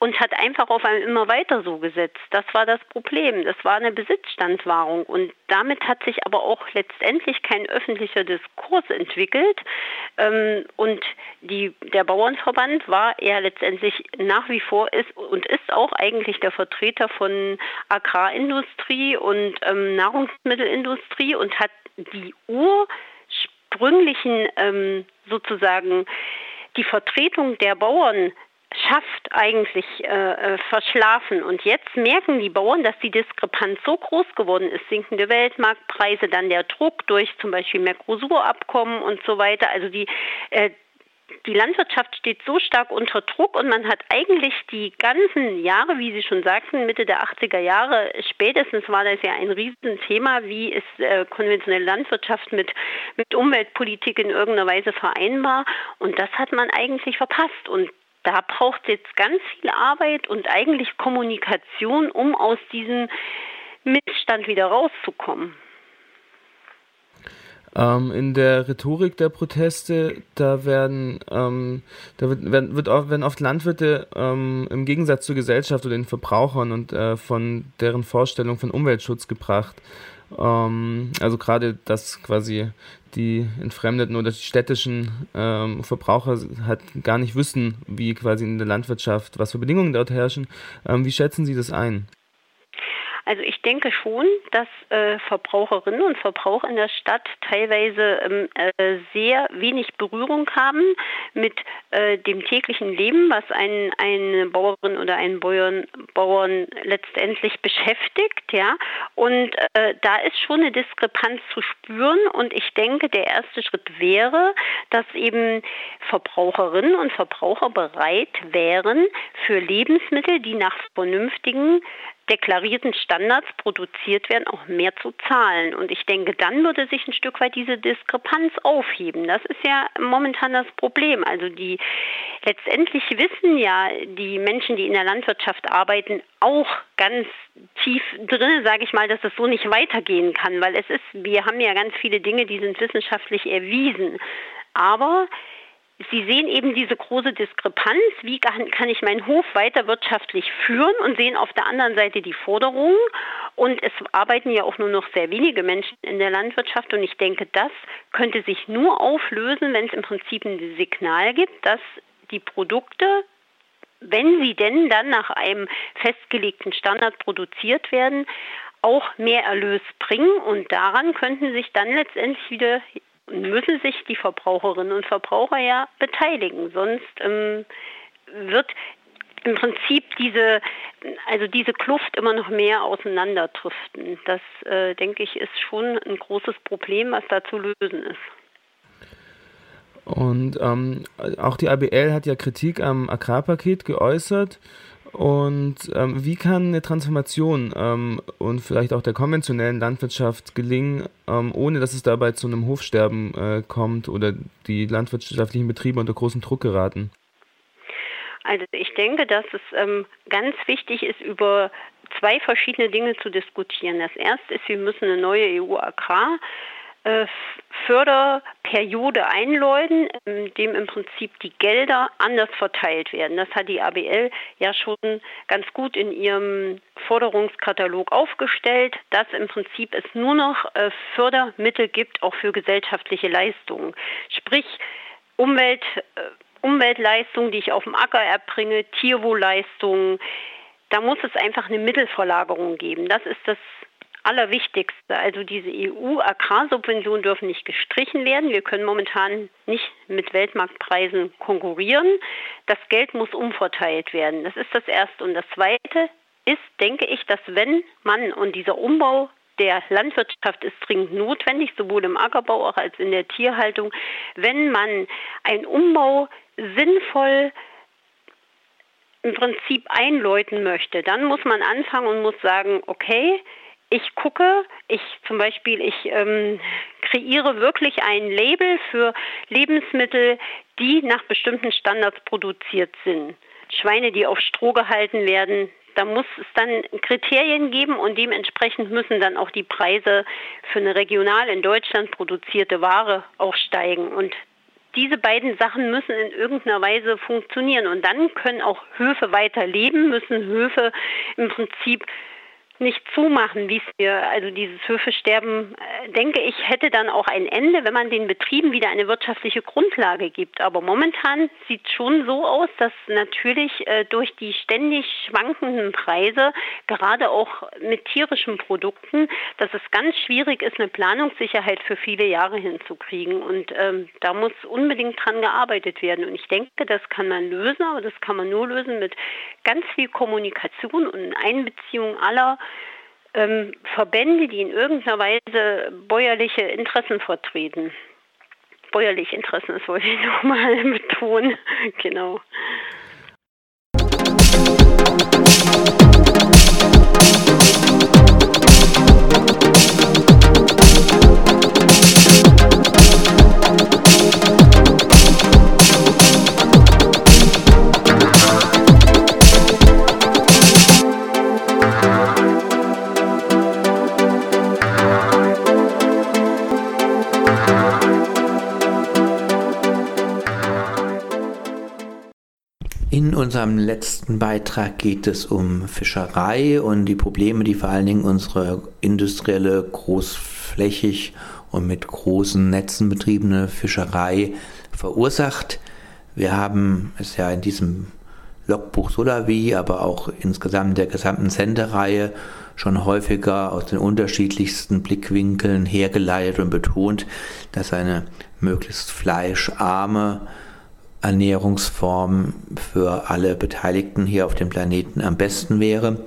und hat einfach auf einem immer weiter so gesetzt. Das war das Problem. Das war eine Besitzstandswahrung und damit hat sich aber auch letztendlich kein öffentlicher Diskurs entwickelt. Ähm, und die, der Bauernverband war ja letztendlich nach wie vor ist und ist auch eigentlich der Vertreter von Agrarindustrie und ähm, Nahrungsmittelindustrie und hat die ursprünglichen ähm, sozusagen die Vertretung der Bauern schafft, eigentlich äh, äh, verschlafen. Und jetzt merken die Bauern, dass die Diskrepanz so groß geworden ist. Sinkende Weltmarktpreise, dann der Druck durch zum Beispiel Mercosur-Abkommen und so weiter. Also die, äh, die Landwirtschaft steht so stark unter Druck und man hat eigentlich die ganzen Jahre, wie Sie schon sagten, Mitte der 80er Jahre, spätestens war das ja ein Riesenthema, wie ist äh, konventionelle Landwirtschaft mit, mit Umweltpolitik in irgendeiner Weise vereinbar. Und das hat man eigentlich verpasst. Und da braucht es jetzt ganz viel Arbeit und eigentlich Kommunikation, um aus diesem Missstand wieder rauszukommen. Ähm, in der Rhetorik der Proteste, da werden, ähm, da wird, werden, wird oft, werden oft Landwirte ähm, im Gegensatz zur Gesellschaft oder den Verbrauchern und äh, von deren Vorstellung von Umweltschutz gebracht. Ähm, also gerade, dass quasi die Entfremdeten oder die städtischen ähm, Verbraucher halt gar nicht wissen, wie quasi in der Landwirtschaft, was für Bedingungen dort herrschen. Ähm, wie schätzen Sie das ein? Also ich denke schon, dass äh, Verbraucherinnen und Verbraucher in der Stadt teilweise ähm, äh, sehr wenig Berührung haben mit äh, dem täglichen Leben, was einen, eine Bauerin oder einen Bauern, Bauern letztendlich beschäftigt. Ja? Und äh, da ist schon eine Diskrepanz zu spüren. Und ich denke, der erste Schritt wäre, dass eben Verbraucherinnen und Verbraucher bereit wären, für Lebensmittel, die nach vernünftigen deklarierten Standards produziert werden, auch mehr zu zahlen. Und ich denke, dann würde sich ein Stück weit diese Diskrepanz aufheben. Das ist ja momentan das Problem. Also die letztendlich wissen ja die Menschen, die in der Landwirtschaft arbeiten, auch ganz tief drin, sage ich mal, dass es so nicht weitergehen kann, weil es ist, wir haben ja ganz viele Dinge, die sind wissenschaftlich erwiesen. Aber Sie sehen eben diese große Diskrepanz, wie kann ich meinen Hof weiter wirtschaftlich führen und sehen auf der anderen Seite die Forderungen. Und es arbeiten ja auch nur noch sehr wenige Menschen in der Landwirtschaft. Und ich denke, das könnte sich nur auflösen, wenn es im Prinzip ein Signal gibt, dass die Produkte, wenn sie denn dann nach einem festgelegten Standard produziert werden, auch mehr Erlös bringen. Und daran könnten sich dann letztendlich wieder müssen sich die Verbraucherinnen und Verbraucher ja beteiligen. Sonst ähm, wird im Prinzip diese, also diese Kluft immer noch mehr auseinanderdriften. Das, äh, denke ich, ist schon ein großes Problem, was da zu lösen ist. Und ähm, auch die ABL hat ja Kritik am Agrarpaket geäußert. Und ähm, wie kann eine Transformation ähm, und vielleicht auch der konventionellen Landwirtschaft gelingen, ähm, ohne dass es dabei zu einem Hofsterben äh, kommt oder die landwirtschaftlichen Betriebe unter großen Druck geraten? Also ich denke, dass es ähm, ganz wichtig ist, über zwei verschiedene Dinge zu diskutieren. Das erste ist, wir müssen eine neue EU-Agrar Förderperiode einläuten, in dem im Prinzip die Gelder anders verteilt werden. Das hat die ABL ja schon ganz gut in ihrem Forderungskatalog aufgestellt, dass im Prinzip es nur noch äh, Fördermittel gibt, auch für gesellschaftliche Leistungen. Sprich, Umwelt, äh, Umweltleistungen, die ich auf dem Acker erbringe, Tierwohlleistungen, da muss es einfach eine Mittelverlagerung geben. Das ist das Allerwichtigste. Also diese EU-Agrarsubventionen dürfen nicht gestrichen werden. Wir können momentan nicht mit Weltmarktpreisen konkurrieren. Das Geld muss umverteilt werden. Das ist das Erste. Und das Zweite ist, denke ich, dass wenn man und dieser Umbau der Landwirtschaft ist dringend notwendig, sowohl im Ackerbau als auch in der Tierhaltung, wenn man einen Umbau sinnvoll im Prinzip einläuten möchte, dann muss man anfangen und muss sagen, okay, ich gucke, ich zum Beispiel, ich ähm, kreiere wirklich ein Label für Lebensmittel, die nach bestimmten Standards produziert sind. Schweine, die auf Stroh gehalten werden, da muss es dann Kriterien geben und dementsprechend müssen dann auch die Preise für eine regional in Deutschland produzierte Ware auch steigen. Und diese beiden Sachen müssen in irgendeiner Weise funktionieren. Und dann können auch Höfe weiter leben, müssen Höfe im Prinzip nicht zumachen, wie es wir, also dieses Höfesterben, äh, denke ich, hätte dann auch ein Ende, wenn man den Betrieben wieder eine wirtschaftliche Grundlage gibt. Aber momentan sieht es schon so aus, dass natürlich äh, durch die ständig schwankenden Preise, gerade auch mit tierischen Produkten, dass es ganz schwierig ist, eine Planungssicherheit für viele Jahre hinzukriegen. Und ähm, da muss unbedingt dran gearbeitet werden. Und ich denke, das kann man lösen, aber das kann man nur lösen mit ganz viel Kommunikation und Einbeziehung aller ähm, Verbände, die in irgendeiner Weise bäuerliche Interessen vertreten. Bäuerliche Interessen, das wollte ich nochmal betonen. genau. Letzten Beitrag geht es um Fischerei und die Probleme, die vor allen Dingen unsere industrielle, großflächig und mit großen Netzen betriebene Fischerei verursacht. Wir haben es ja in diesem Logbuch Solavi, aber auch insgesamt der gesamten Sendereihe schon häufiger aus den unterschiedlichsten Blickwinkeln hergeleitet und betont, dass eine möglichst fleischarme Ernährungsform für alle Beteiligten hier auf dem Planeten am besten wäre.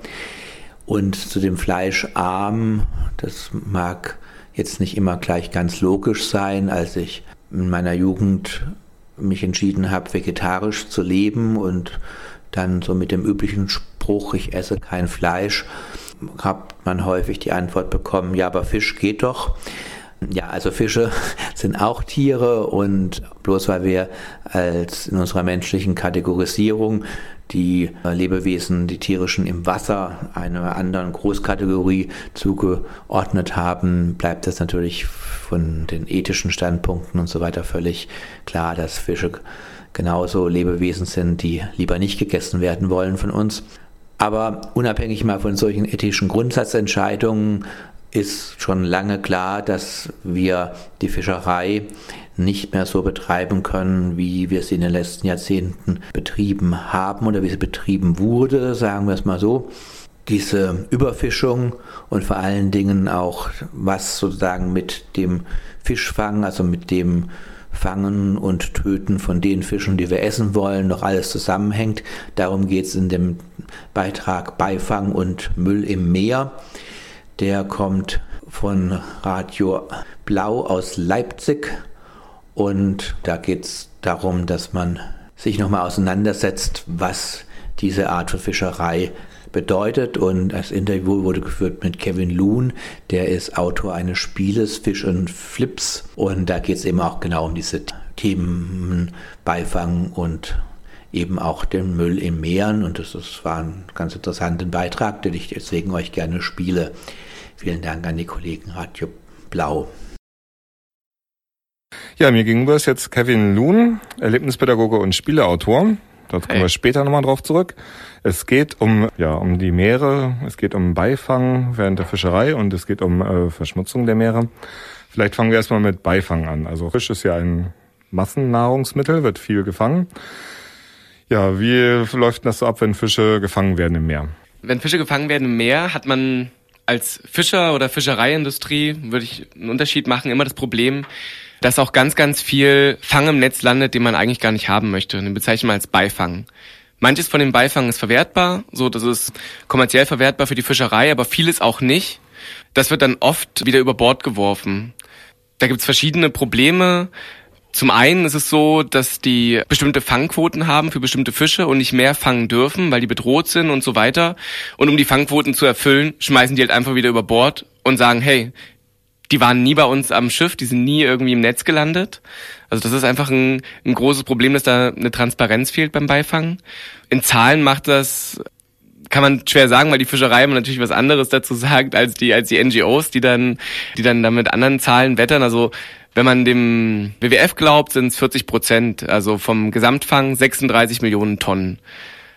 Und zu dem Fleischarm, das mag jetzt nicht immer gleich ganz logisch sein, als ich in meiner Jugend mich entschieden habe, vegetarisch zu leben und dann so mit dem üblichen Spruch, ich esse kein Fleisch, hat man häufig die Antwort bekommen, ja, aber Fisch geht doch. Ja, also Fische sind auch Tiere und bloß weil wir als in unserer menschlichen Kategorisierung die Lebewesen, die tierischen im Wasser einer anderen Großkategorie zugeordnet haben, bleibt das natürlich von den ethischen Standpunkten und so weiter völlig klar, dass Fische genauso Lebewesen sind, die lieber nicht gegessen werden wollen von uns. Aber unabhängig mal von solchen ethischen Grundsatzentscheidungen ist schon lange klar, dass wir die Fischerei nicht mehr so betreiben können, wie wir sie in den letzten Jahrzehnten betrieben haben oder wie sie betrieben wurde, sagen wir es mal so. Diese Überfischung und vor allen Dingen auch, was sozusagen mit dem Fischfang, also mit dem Fangen und Töten von den Fischen, die wir essen wollen, noch alles zusammenhängt. Darum geht es in dem Beitrag Beifang und Müll im Meer. Der kommt von Radio Blau aus Leipzig und da geht es darum, dass man sich nochmal auseinandersetzt, was diese Art von Fischerei bedeutet. Und das Interview wurde geführt mit Kevin Loon, der ist Autor eines Spieles Fish and Flips. Und da geht es eben auch genau um diese Themen Beifang und eben auch den Müll im Meeren. Und das, das war ein ganz interessanter Beitrag, den ich deswegen euch gerne spiele. Vielen Dank an die Kollegen Radio Blau. Ja, mir gegenüber ist jetzt Kevin Loon, Erlebnispädagoge und Spieleautor. Dort kommen hey. wir später nochmal drauf zurück. Es geht um, ja, um die Meere, es geht um Beifang während der Fischerei und es geht um äh, Verschmutzung der Meere. Vielleicht fangen wir erstmal mit Beifang an. Also Fisch ist ja ein Massennahrungsmittel, wird viel gefangen. Ja, wie läuft das so ab, wenn Fische gefangen werden im Meer? Wenn Fische gefangen werden im Meer, hat man als Fischer oder Fischereiindustrie, würde ich einen Unterschied machen, immer das Problem, dass auch ganz, ganz viel Fang im Netz landet, den man eigentlich gar nicht haben möchte. Den bezeichnen wir als Beifang. Manches von dem Beifang ist verwertbar, so das ist kommerziell verwertbar für die Fischerei, aber vieles auch nicht. Das wird dann oft wieder über Bord geworfen. Da gibt's verschiedene Probleme. Zum einen ist es so, dass die bestimmte Fangquoten haben für bestimmte Fische und nicht mehr fangen dürfen, weil die bedroht sind und so weiter. Und um die Fangquoten zu erfüllen, schmeißen die halt einfach wieder über Bord und sagen, hey, die waren nie bei uns am Schiff, die sind nie irgendwie im Netz gelandet. Also das ist einfach ein, ein großes Problem, dass da eine Transparenz fehlt beim Beifangen. In Zahlen macht das kann man schwer sagen, weil die Fischerei natürlich was anderes dazu sagt als die als die NGOs, die dann die dann damit anderen Zahlen wettern. Also wenn man dem WWF glaubt, sind es 40 Prozent, also vom Gesamtfang 36 Millionen Tonnen.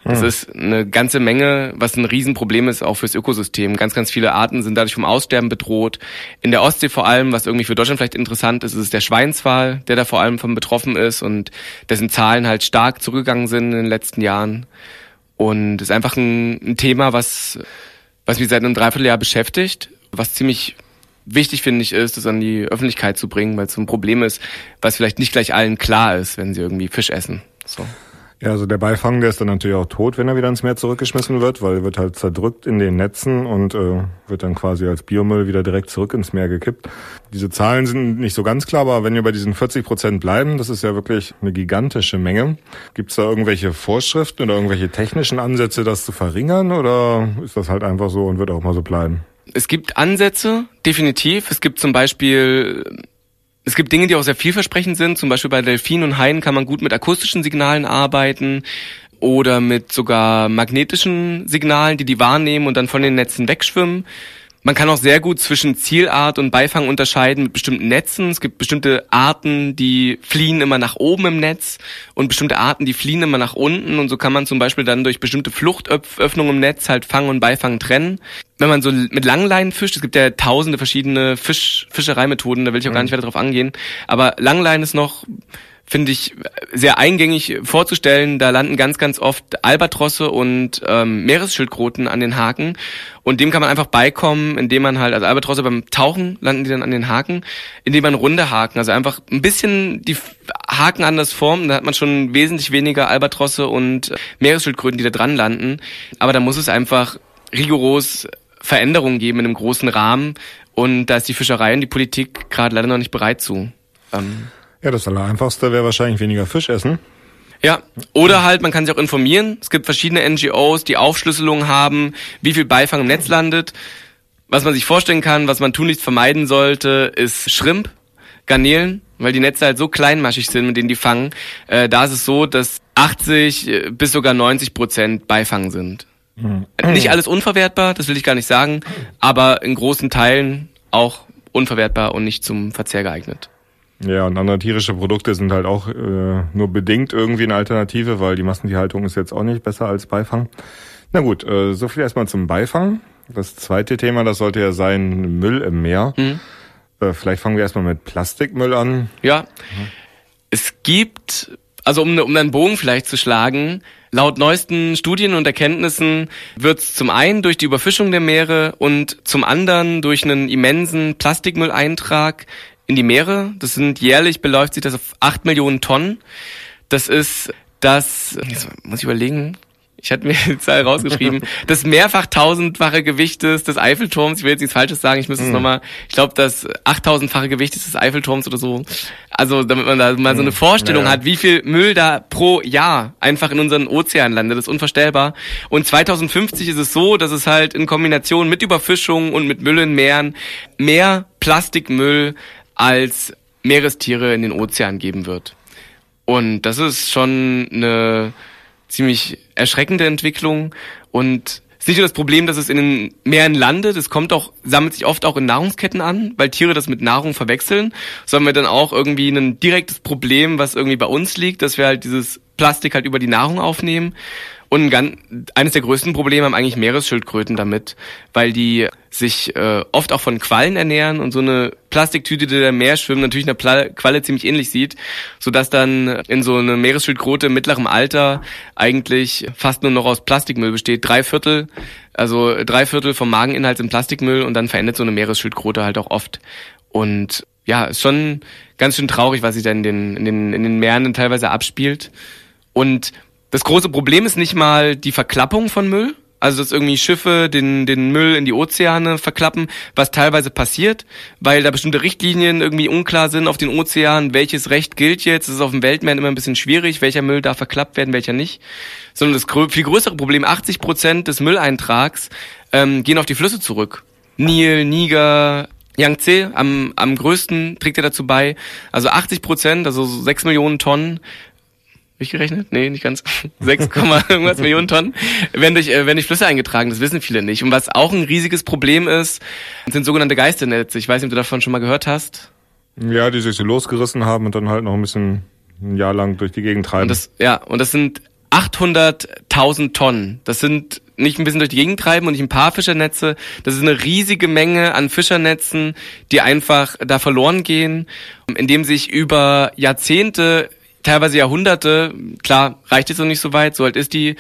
Das hm. ist eine ganze Menge, was ein Riesenproblem ist, auch fürs Ökosystem. Ganz, ganz viele Arten sind dadurch vom Aussterben bedroht. In der Ostsee vor allem, was irgendwie für Deutschland vielleicht interessant ist, ist der Schweinswal, der da vor allem von betroffen ist und dessen Zahlen halt stark zurückgegangen sind in den letzten Jahren. Und ist einfach ein, ein Thema, was, was mich seit einem Dreivierteljahr beschäftigt, was ziemlich wichtig finde ich ist, das an die Öffentlichkeit zu bringen, weil es so ein Problem ist, was vielleicht nicht gleich allen klar ist, wenn sie irgendwie Fisch essen. So. Ja, also der Beifang, der ist dann natürlich auch tot, wenn er wieder ins Meer zurückgeschmissen wird, weil er wird halt zerdrückt in den Netzen und äh, wird dann quasi als Biomüll wieder direkt zurück ins Meer gekippt. Diese Zahlen sind nicht so ganz klar, aber wenn wir bei diesen 40 Prozent bleiben, das ist ja wirklich eine gigantische Menge. Gibt es da irgendwelche Vorschriften oder irgendwelche technischen Ansätze, das zu verringern oder ist das halt einfach so und wird auch mal so bleiben? Es gibt Ansätze, definitiv. Es gibt zum Beispiel es gibt Dinge, die auch sehr vielversprechend sind. Zum Beispiel bei Delfinen und Haien kann man gut mit akustischen Signalen arbeiten oder mit sogar magnetischen Signalen, die die wahrnehmen und dann von den Netzen wegschwimmen. Man kann auch sehr gut zwischen Zielart und Beifang unterscheiden mit bestimmten Netzen. Es gibt bestimmte Arten, die fliehen immer nach oben im Netz und bestimmte Arten, die fliehen immer nach unten. Und so kann man zum Beispiel dann durch bestimmte Fluchtöffnungen im Netz halt Fang und Beifang trennen. Wenn man so mit Langleinen fischt, es gibt ja tausende verschiedene Fisch, Fischereimethoden, da will ich auch gar nicht weiter drauf angehen. Aber Langlein ist noch finde ich sehr eingängig vorzustellen. Da landen ganz, ganz oft Albatrosse und ähm, Meeresschildkröten an den Haken. Und dem kann man einfach beikommen, indem man halt, also Albatrosse beim Tauchen landen die dann an den Haken, indem man runde Haken, also einfach ein bisschen die Haken anders formen, da hat man schon wesentlich weniger Albatrosse und Meeresschildkröten, die da dran landen. Aber da muss es einfach rigoros Veränderungen geben in einem großen Rahmen. Und da ist die Fischerei und die Politik gerade leider noch nicht bereit zu. Ähm Ja, das Allereinfachste wäre wahrscheinlich weniger Fisch essen. Ja, oder halt, man kann sich auch informieren. Es gibt verschiedene NGOs, die Aufschlüsselungen haben, wie viel Beifang im Netz landet. Was man sich vorstellen kann, was man tunlichst vermeiden sollte, ist Shrimp, Garnelen, weil die Netze halt so kleinmaschig sind, mit denen die fangen. Äh, da ist es so, dass 80 äh, bis sogar 90 Prozent Beifang sind. Mhm. Nicht alles unverwertbar, das will ich gar nicht sagen, aber in großen Teilen auch unverwertbar und nicht zum Verzehr geeignet. Ja, und andere tierische Produkte sind halt auch äh, nur bedingt irgendwie eine Alternative, weil die Massentierhaltung ist jetzt auch nicht besser als Beifang. Na gut, äh, so viel erstmal zum Beifang. Das zweite Thema, das sollte ja sein Müll im Meer. Mhm. Äh, vielleicht fangen wir erstmal mit Plastikmüll an. Ja. Mhm. Es gibt, also um, um einen Bogen vielleicht zu schlagen, laut neuesten Studien und Erkenntnissen wird es zum einen durch die Überfischung der Meere und zum anderen durch einen immensen Plastikmülleintrag in die Meere. Das sind jährlich beläuft sich das auf acht Millionen Tonnen. Das ist das, jetzt muss ich überlegen, ich hatte mir die Zahl rausgeschrieben, das mehrfach tausendfache Gewicht des Eiffelturms, ich will jetzt nichts Falsches sagen, ich müsste es mhm. nochmal, ich glaube, das achttausendfache Gewicht des Eiffelturms oder so. Also, damit man da mal so eine hm. Vorstellung ja. hat, wie viel Müll da pro Jahr einfach in unseren Ozeanen landet, das ist unvorstellbar. Und 2050 ist es so, dass es halt in Kombination mit Überfischung und mit Müll in Meeren mehr Plastikmüll als Meerestiere in den Ozean geben wird. Und das ist schon eine ziemlich erschreckende Entwicklung und nur das Problem, dass es in den Meeren landet, es kommt auch, sammelt sich oft auch in Nahrungsketten an, weil Tiere das mit Nahrung verwechseln, sondern wir dann auch irgendwie ein direktes Problem, was irgendwie bei uns liegt, dass wir halt dieses Plastik halt über die Nahrung aufnehmen. Und ganz, eines der größten Probleme haben eigentlich Meeresschildkröten damit, weil die sich äh, oft auch von Quallen ernähren und so eine Plastiktüte, die da im Meer schwimmt, natürlich einer Qualle ziemlich ähnlich sieht, sodass dann in so eine Meeresschildkröte im mittleren Alter eigentlich fast nur noch aus Plastikmüll besteht. Drei Viertel, also drei Viertel vom Mageninhalt sind Plastikmüll und dann verendet so eine Meeresschildkröte halt auch oft. Und ja, ist schon ganz schön traurig, was sich da in den, in den, in den Meeren dann teilweise abspielt. Und das große Problem ist nicht mal die Verklappung von Müll, also dass irgendwie Schiffe den, den Müll in die Ozeane verklappen, was teilweise passiert, weil da bestimmte Richtlinien irgendwie unklar sind auf den Ozeanen, welches Recht gilt jetzt. Das ist auf dem Weltmeer immer ein bisschen schwierig, welcher Müll darf verklappt werden, welcher nicht. Sondern das viel größere Problem, 80 Prozent des Mülleintrags ähm, gehen auf die Flüsse zurück. Nil, Niger, Yangtze am, am größten trägt er dazu bei. Also 80 Prozent, also 6 Millionen Tonnen ich gerechnet? Nee, nicht ganz. 6, irgendwas Millionen Tonnen werden durch, äh, werden durch Flüsse eingetragen. Das wissen viele nicht. Und was auch ein riesiges Problem ist, sind sogenannte Geisternetze. Ich weiß nicht, ob du davon schon mal gehört hast. Ja, die sich so losgerissen haben und dann halt noch ein bisschen ein Jahr lang durch die Gegend treiben. Und das, ja, und das sind 800.000 Tonnen. Das sind nicht ein bisschen durch die Gegend treiben und nicht ein paar Fischernetze. Das ist eine riesige Menge an Fischernetzen, die einfach da verloren gehen, indem sich über Jahrzehnte teilweise Jahrhunderte, klar, reicht es noch nicht so weit, so alt ist die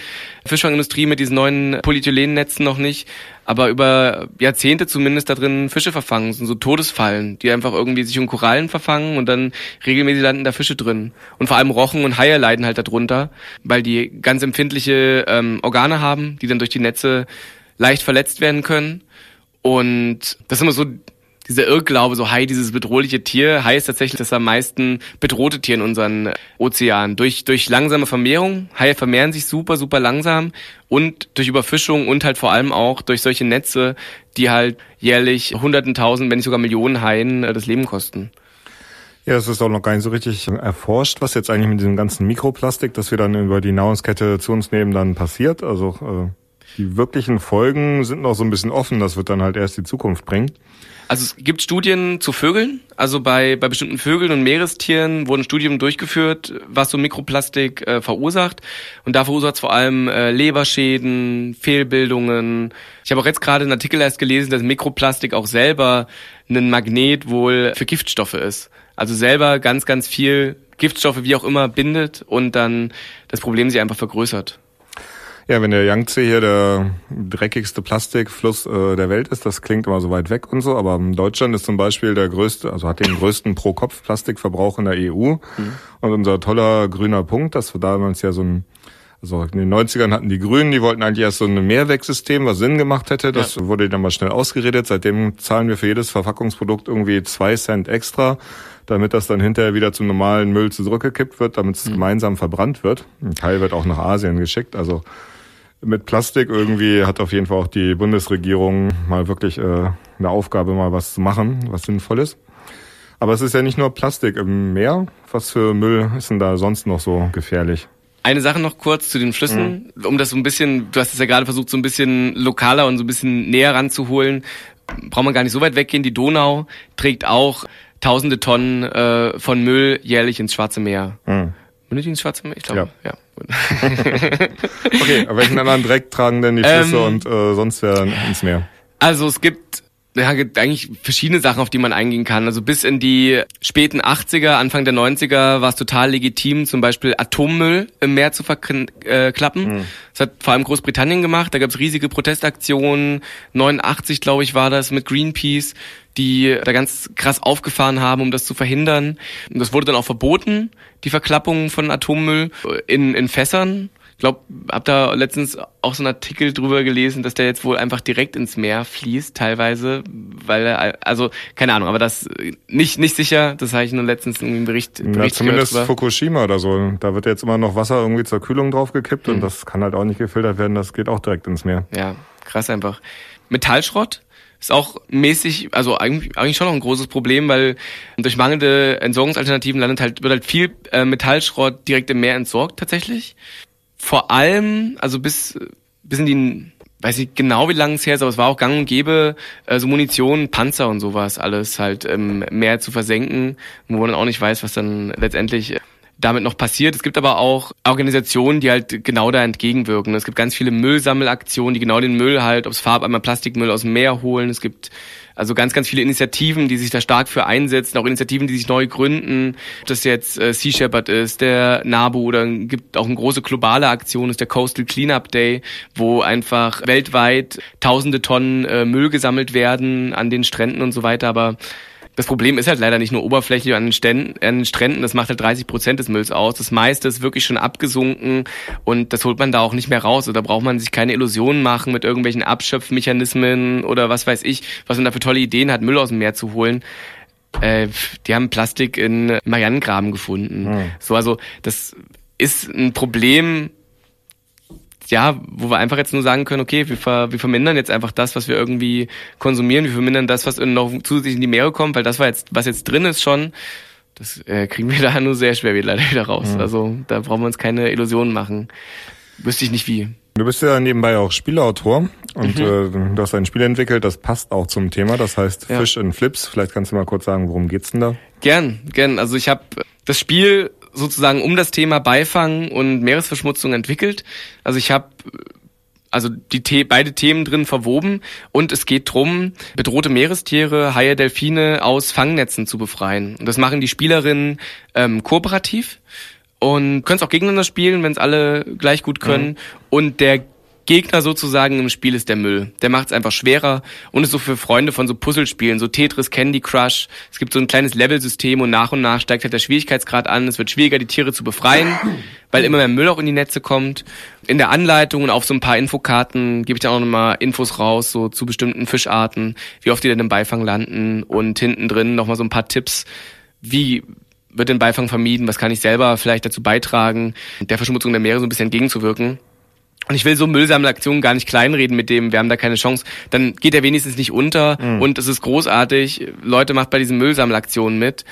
Fischfangindustrie mit diesen neuen Polyethylennetzen noch nicht, aber über Jahrzehnte zumindest da drin Fische verfangen, sind so Todesfallen, die einfach irgendwie sich um Korallen verfangen und dann regelmäßig landen da Fische drin. Und vor allem Rochen und Haie leiden halt darunter, weil die ganz empfindliche ähm, Organe haben, die dann durch die Netze leicht verletzt werden können. Und das ist immer so dieser Irrglaube, so Hai, dieses bedrohliche Tier. Hai ist tatsächlich das am meisten bedrohte Tier in unseren Ozeanen. Durch, durch langsame Vermehrung. Haie vermehren sich super, super langsam und durch Überfischung und halt vor allem auch durch solche Netze, die halt jährlich hunderten tausend, wenn nicht sogar Millionen Haien äh, das Leben kosten. Ja, es ist auch noch gar nicht so richtig erforscht, was jetzt eigentlich mit diesem ganzen Mikroplastik, das wir dann über die Nahrungskette zu uns nehmen, dann passiert. Also äh, die wirklichen Folgen sind noch so ein bisschen offen. Das wird dann halt erst die Zukunft bringen. Also es gibt Studien zu Vögeln. Also bei, bei bestimmten Vögeln und Meerestieren wurden Studien durchgeführt, was so Mikroplastik äh, verursacht. Und da verursacht es vor allem äh, Leberschäden, Fehlbildungen. Ich habe auch jetzt gerade einen Artikel erst gelesen, dass Mikroplastik auch selber ein Magnet wohl für Giftstoffe ist. Also selber ganz, ganz viel Giftstoffe wie auch immer bindet und dann das Problem sich einfach vergrößert. Ja, wenn der Yangtze hier der dreckigste Plastikfluss äh, der Welt ist, das klingt immer so weit weg und so, aber Deutschland ist zum Beispiel der größte, also hat den größten Pro-Kopf-Plastikverbrauch in der EU. Mhm. Und unser toller grüner Punkt, das war damals ja so ein Also in den 90ern hatten die Grünen, die wollten eigentlich erst so ein Mehrwegsystem, was Sinn gemacht hätte. Das ja. wurde dann mal schnell ausgeredet. Seitdem zahlen wir für jedes Verpackungsprodukt irgendwie zwei Cent extra, damit das dann hinterher wieder zum normalen Müll zurückgekippt wird, damit es mhm. gemeinsam verbrannt wird. Ein Teil wird auch nach Asien geschickt. Also mit Plastik irgendwie hat auf jeden Fall auch die Bundesregierung mal wirklich äh, eine Aufgabe, mal was zu machen, was sinnvoll ist. Aber es ist ja nicht nur Plastik im Meer. Was für Müll ist denn da sonst noch so gefährlich? Eine Sache noch kurz zu den Flüssen, mhm. um das so ein bisschen, du hast es ja gerade versucht, so ein bisschen lokaler und so ein bisschen näher ranzuholen. Braucht man gar nicht so weit weggehen. Die Donau trägt auch tausende Tonnen äh, von Müll jährlich ins Schwarze Meer. Mhm. Mündet ins Schwarze Meer? Ich glaube, ja. ja. okay, aber welchen anderen Dreck tragen denn die Flüsse ähm, und äh, sonst wer ins Meer? Also es gibt ja, gibt eigentlich verschiedene Sachen, auf die man eingehen kann. Also bis in die späten 80er, Anfang der 90er war es total legitim, zum Beispiel Atommüll im Meer zu verklappen. Mhm. Das hat vor allem Großbritannien gemacht. Da gab es riesige Protestaktionen. 89, glaube ich, war das mit Greenpeace, die da ganz krass aufgefahren haben, um das zu verhindern. Und das wurde dann auch verboten, die Verklappung von Atommüll in, in Fässern. Ich glaube, hab da letztens auch so einen Artikel drüber gelesen, dass der jetzt wohl einfach direkt ins Meer fließt, teilweise, weil er, also keine Ahnung, aber das nicht nicht sicher. Das habe ich nur letztens in einem Bericht, Bericht ja, Zumindest gehört, Fukushima oder so. Da wird jetzt immer noch Wasser irgendwie zur Kühlung draufgekippt mhm. und das kann halt auch nicht gefiltert werden. Das geht auch direkt ins Meer. Ja, krass einfach. Metallschrott ist auch mäßig, also eigentlich, eigentlich schon noch ein großes Problem, weil durch mangelnde Entsorgungsalternativen landet halt, wird halt viel äh, Metallschrott direkt im Meer entsorgt tatsächlich vor allem, also bis, bis in die, weiß ich genau wie lange es her ist, aber es war auch gang und gäbe, äh, so Munition, Panzer und sowas alles halt im Meer zu versenken, wo man auch nicht weiß, was dann letztendlich damit noch passiert. Es gibt aber auch Organisationen, die halt genau da entgegenwirken. Es gibt ganz viele Müllsammelaktionen, die genau den Müll halt, ob es Farbeimer Plastikmüll aus dem Meer holen. Es gibt also ganz, ganz viele Initiativen, die sich da stark für einsetzen, auch Initiativen, die sich neu gründen. Ob das jetzt äh, Sea Shepherd ist, der NABU oder gibt auch eine große globale Aktion, ist der Coastal Cleanup Day, wo einfach weltweit tausende Tonnen äh, Müll gesammelt werden an den Stränden und so weiter. Aber das Problem ist halt leider nicht nur oberflächlich an den, Ständen, an den Stränden, das macht halt 30 Prozent des Mülls aus. Das meiste ist wirklich schon abgesunken und das holt man da auch nicht mehr raus. Da braucht man sich keine Illusionen machen mit irgendwelchen Abschöpfmechanismen oder was weiß ich, was man da für tolle Ideen hat, Müll aus dem Meer zu holen. Äh, die haben Plastik in Marianengraben gefunden. Mhm. So, also das ist ein Problem, ja, wo wir einfach jetzt nur sagen können, okay, wir, ver, wir vermindern jetzt einfach das, was wir irgendwie konsumieren, wir vermindern das, was noch zusätzlich in die Meere kommt, weil das war jetzt, was jetzt drin ist schon, das äh, kriegen wir da nur sehr schwer wieder, leider wieder raus. Mhm. Also da brauchen wir uns keine Illusionen machen. Wüsste ich nicht wie. Du bist ja nebenbei auch Spielautor und mhm. äh, du hast ein Spiel entwickelt, das passt auch zum Thema, das heißt ja. Fish and Flips. Vielleicht kannst du mal kurz sagen, worum geht's denn da? Gern, gern. Also ich habe das Spiel sozusagen um das Thema Beifang und Meeresverschmutzung entwickelt. Also ich habe also die The beide Themen drin verwoben und es geht drum, bedrohte Meerestiere, Haie, Delfine aus Fangnetzen zu befreien. Und das machen die Spielerinnen ähm, kooperativ und können es auch gegeneinander spielen, wenn es alle gleich gut können. Mhm. Und der Gegner sozusagen im Spiel ist der Müll. Der macht es einfach schwerer und ist so für Freunde von so Puzzlespielen, so Tetris, Candy Crush. Es gibt so ein kleines Levelsystem und nach und nach steigt halt der Schwierigkeitsgrad an. Es wird schwieriger, die Tiere zu befreien, weil immer mehr Müll auch in die Netze kommt. In der Anleitung und auf so ein paar Infokarten gebe ich dann auch nochmal Infos raus, so zu bestimmten Fischarten, wie oft die dann im Beifang landen und hinten drin nochmal so ein paar Tipps, wie wird den Beifang vermieden, was kann ich selber vielleicht dazu beitragen, der Verschmutzung der Meere so ein bisschen entgegenzuwirken. Und ich will so Müllsammelaktionen gar nicht kleinreden mit dem, wir haben da keine Chance. Dann geht er wenigstens nicht unter mhm. und es ist großartig. Leute macht bei diesen Müllsammelaktionen mit.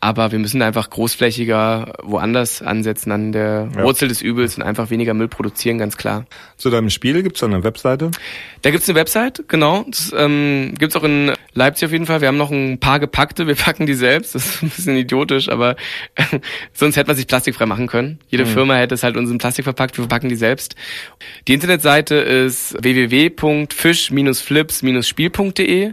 Aber wir müssen einfach großflächiger woanders ansetzen an der ja. Wurzel des Übels und einfach weniger Müll produzieren, ganz klar. Zu deinem Spiel gibt's da eine Webseite? Da gibt's eine Website, genau. Das ähm, gibt's auch in Leipzig auf jeden Fall. Wir haben noch ein paar gepackte, wir packen die selbst. Das ist ein bisschen idiotisch, aber sonst hätte man sich plastikfrei machen können. Jede mhm. Firma hätte es halt uns in Plastik verpackt, wir verpacken die selbst. Die Internetseite ist www.fisch-flips-spiel.de.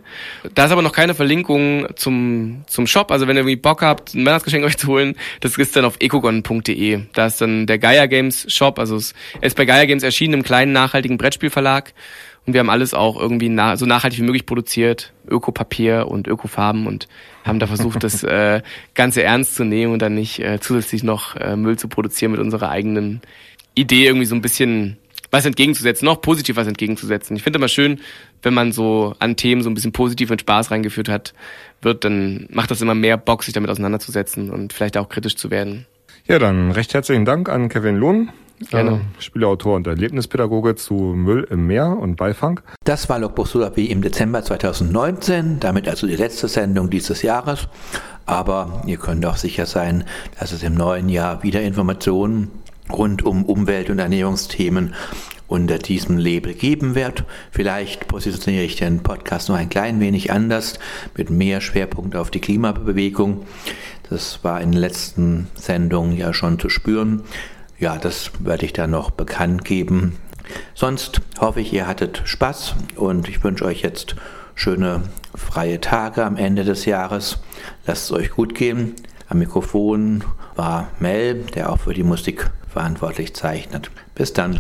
Da ist aber noch keine Verlinkung zum, zum Shop. Also wenn ihr irgendwie Bock habt, ein Weihnachtsgeschenk euch zu holen, das ist dann auf ecogon.de. Da ist dann der Gaia Games Shop, also es ist bei Gaia Games erschienen im kleinen nachhaltigen Brettspielverlag. Und wir haben alles auch irgendwie na so nachhaltig wie möglich produziert, Ökopapier und Ökofarben und haben da versucht, das äh, Ganze ernst zu nehmen und dann nicht äh, zusätzlich noch äh, Müll zu produzieren mit unserer eigenen Idee, irgendwie so ein bisschen was entgegenzusetzen, noch positiv was entgegenzusetzen. Ich finde immer schön, wenn man so an Themen so ein bisschen positiv und Spaß reingeführt hat, wird, dann macht das immer mehr Bock, sich damit auseinanderzusetzen und vielleicht auch kritisch zu werden. Ja, dann recht herzlichen Dank an Kevin Lohn, Gerne. Äh, Spieleautor und Erlebnispädagoge zu Müll im Meer und Beifang. Das war Logbuch Sulapi im Dezember 2019, damit also die letzte Sendung dieses Jahres. Aber ihr könnt auch sicher sein, dass es im neuen Jahr wieder Informationen rund um Umwelt- und Ernährungsthemen unter diesem Label geben wird. Vielleicht positioniere ich den Podcast noch ein klein wenig anders, mit mehr Schwerpunkt auf die Klimabewegung. Das war in den letzten Sendungen ja schon zu spüren. Ja, das werde ich dann noch bekannt geben. Sonst hoffe ich, ihr hattet Spaß und ich wünsche euch jetzt schöne freie Tage am Ende des Jahres. Lasst es euch gut gehen. Am Mikrofon war Mel, der auch für die Musik verantwortlich zeichnet. Bis dann.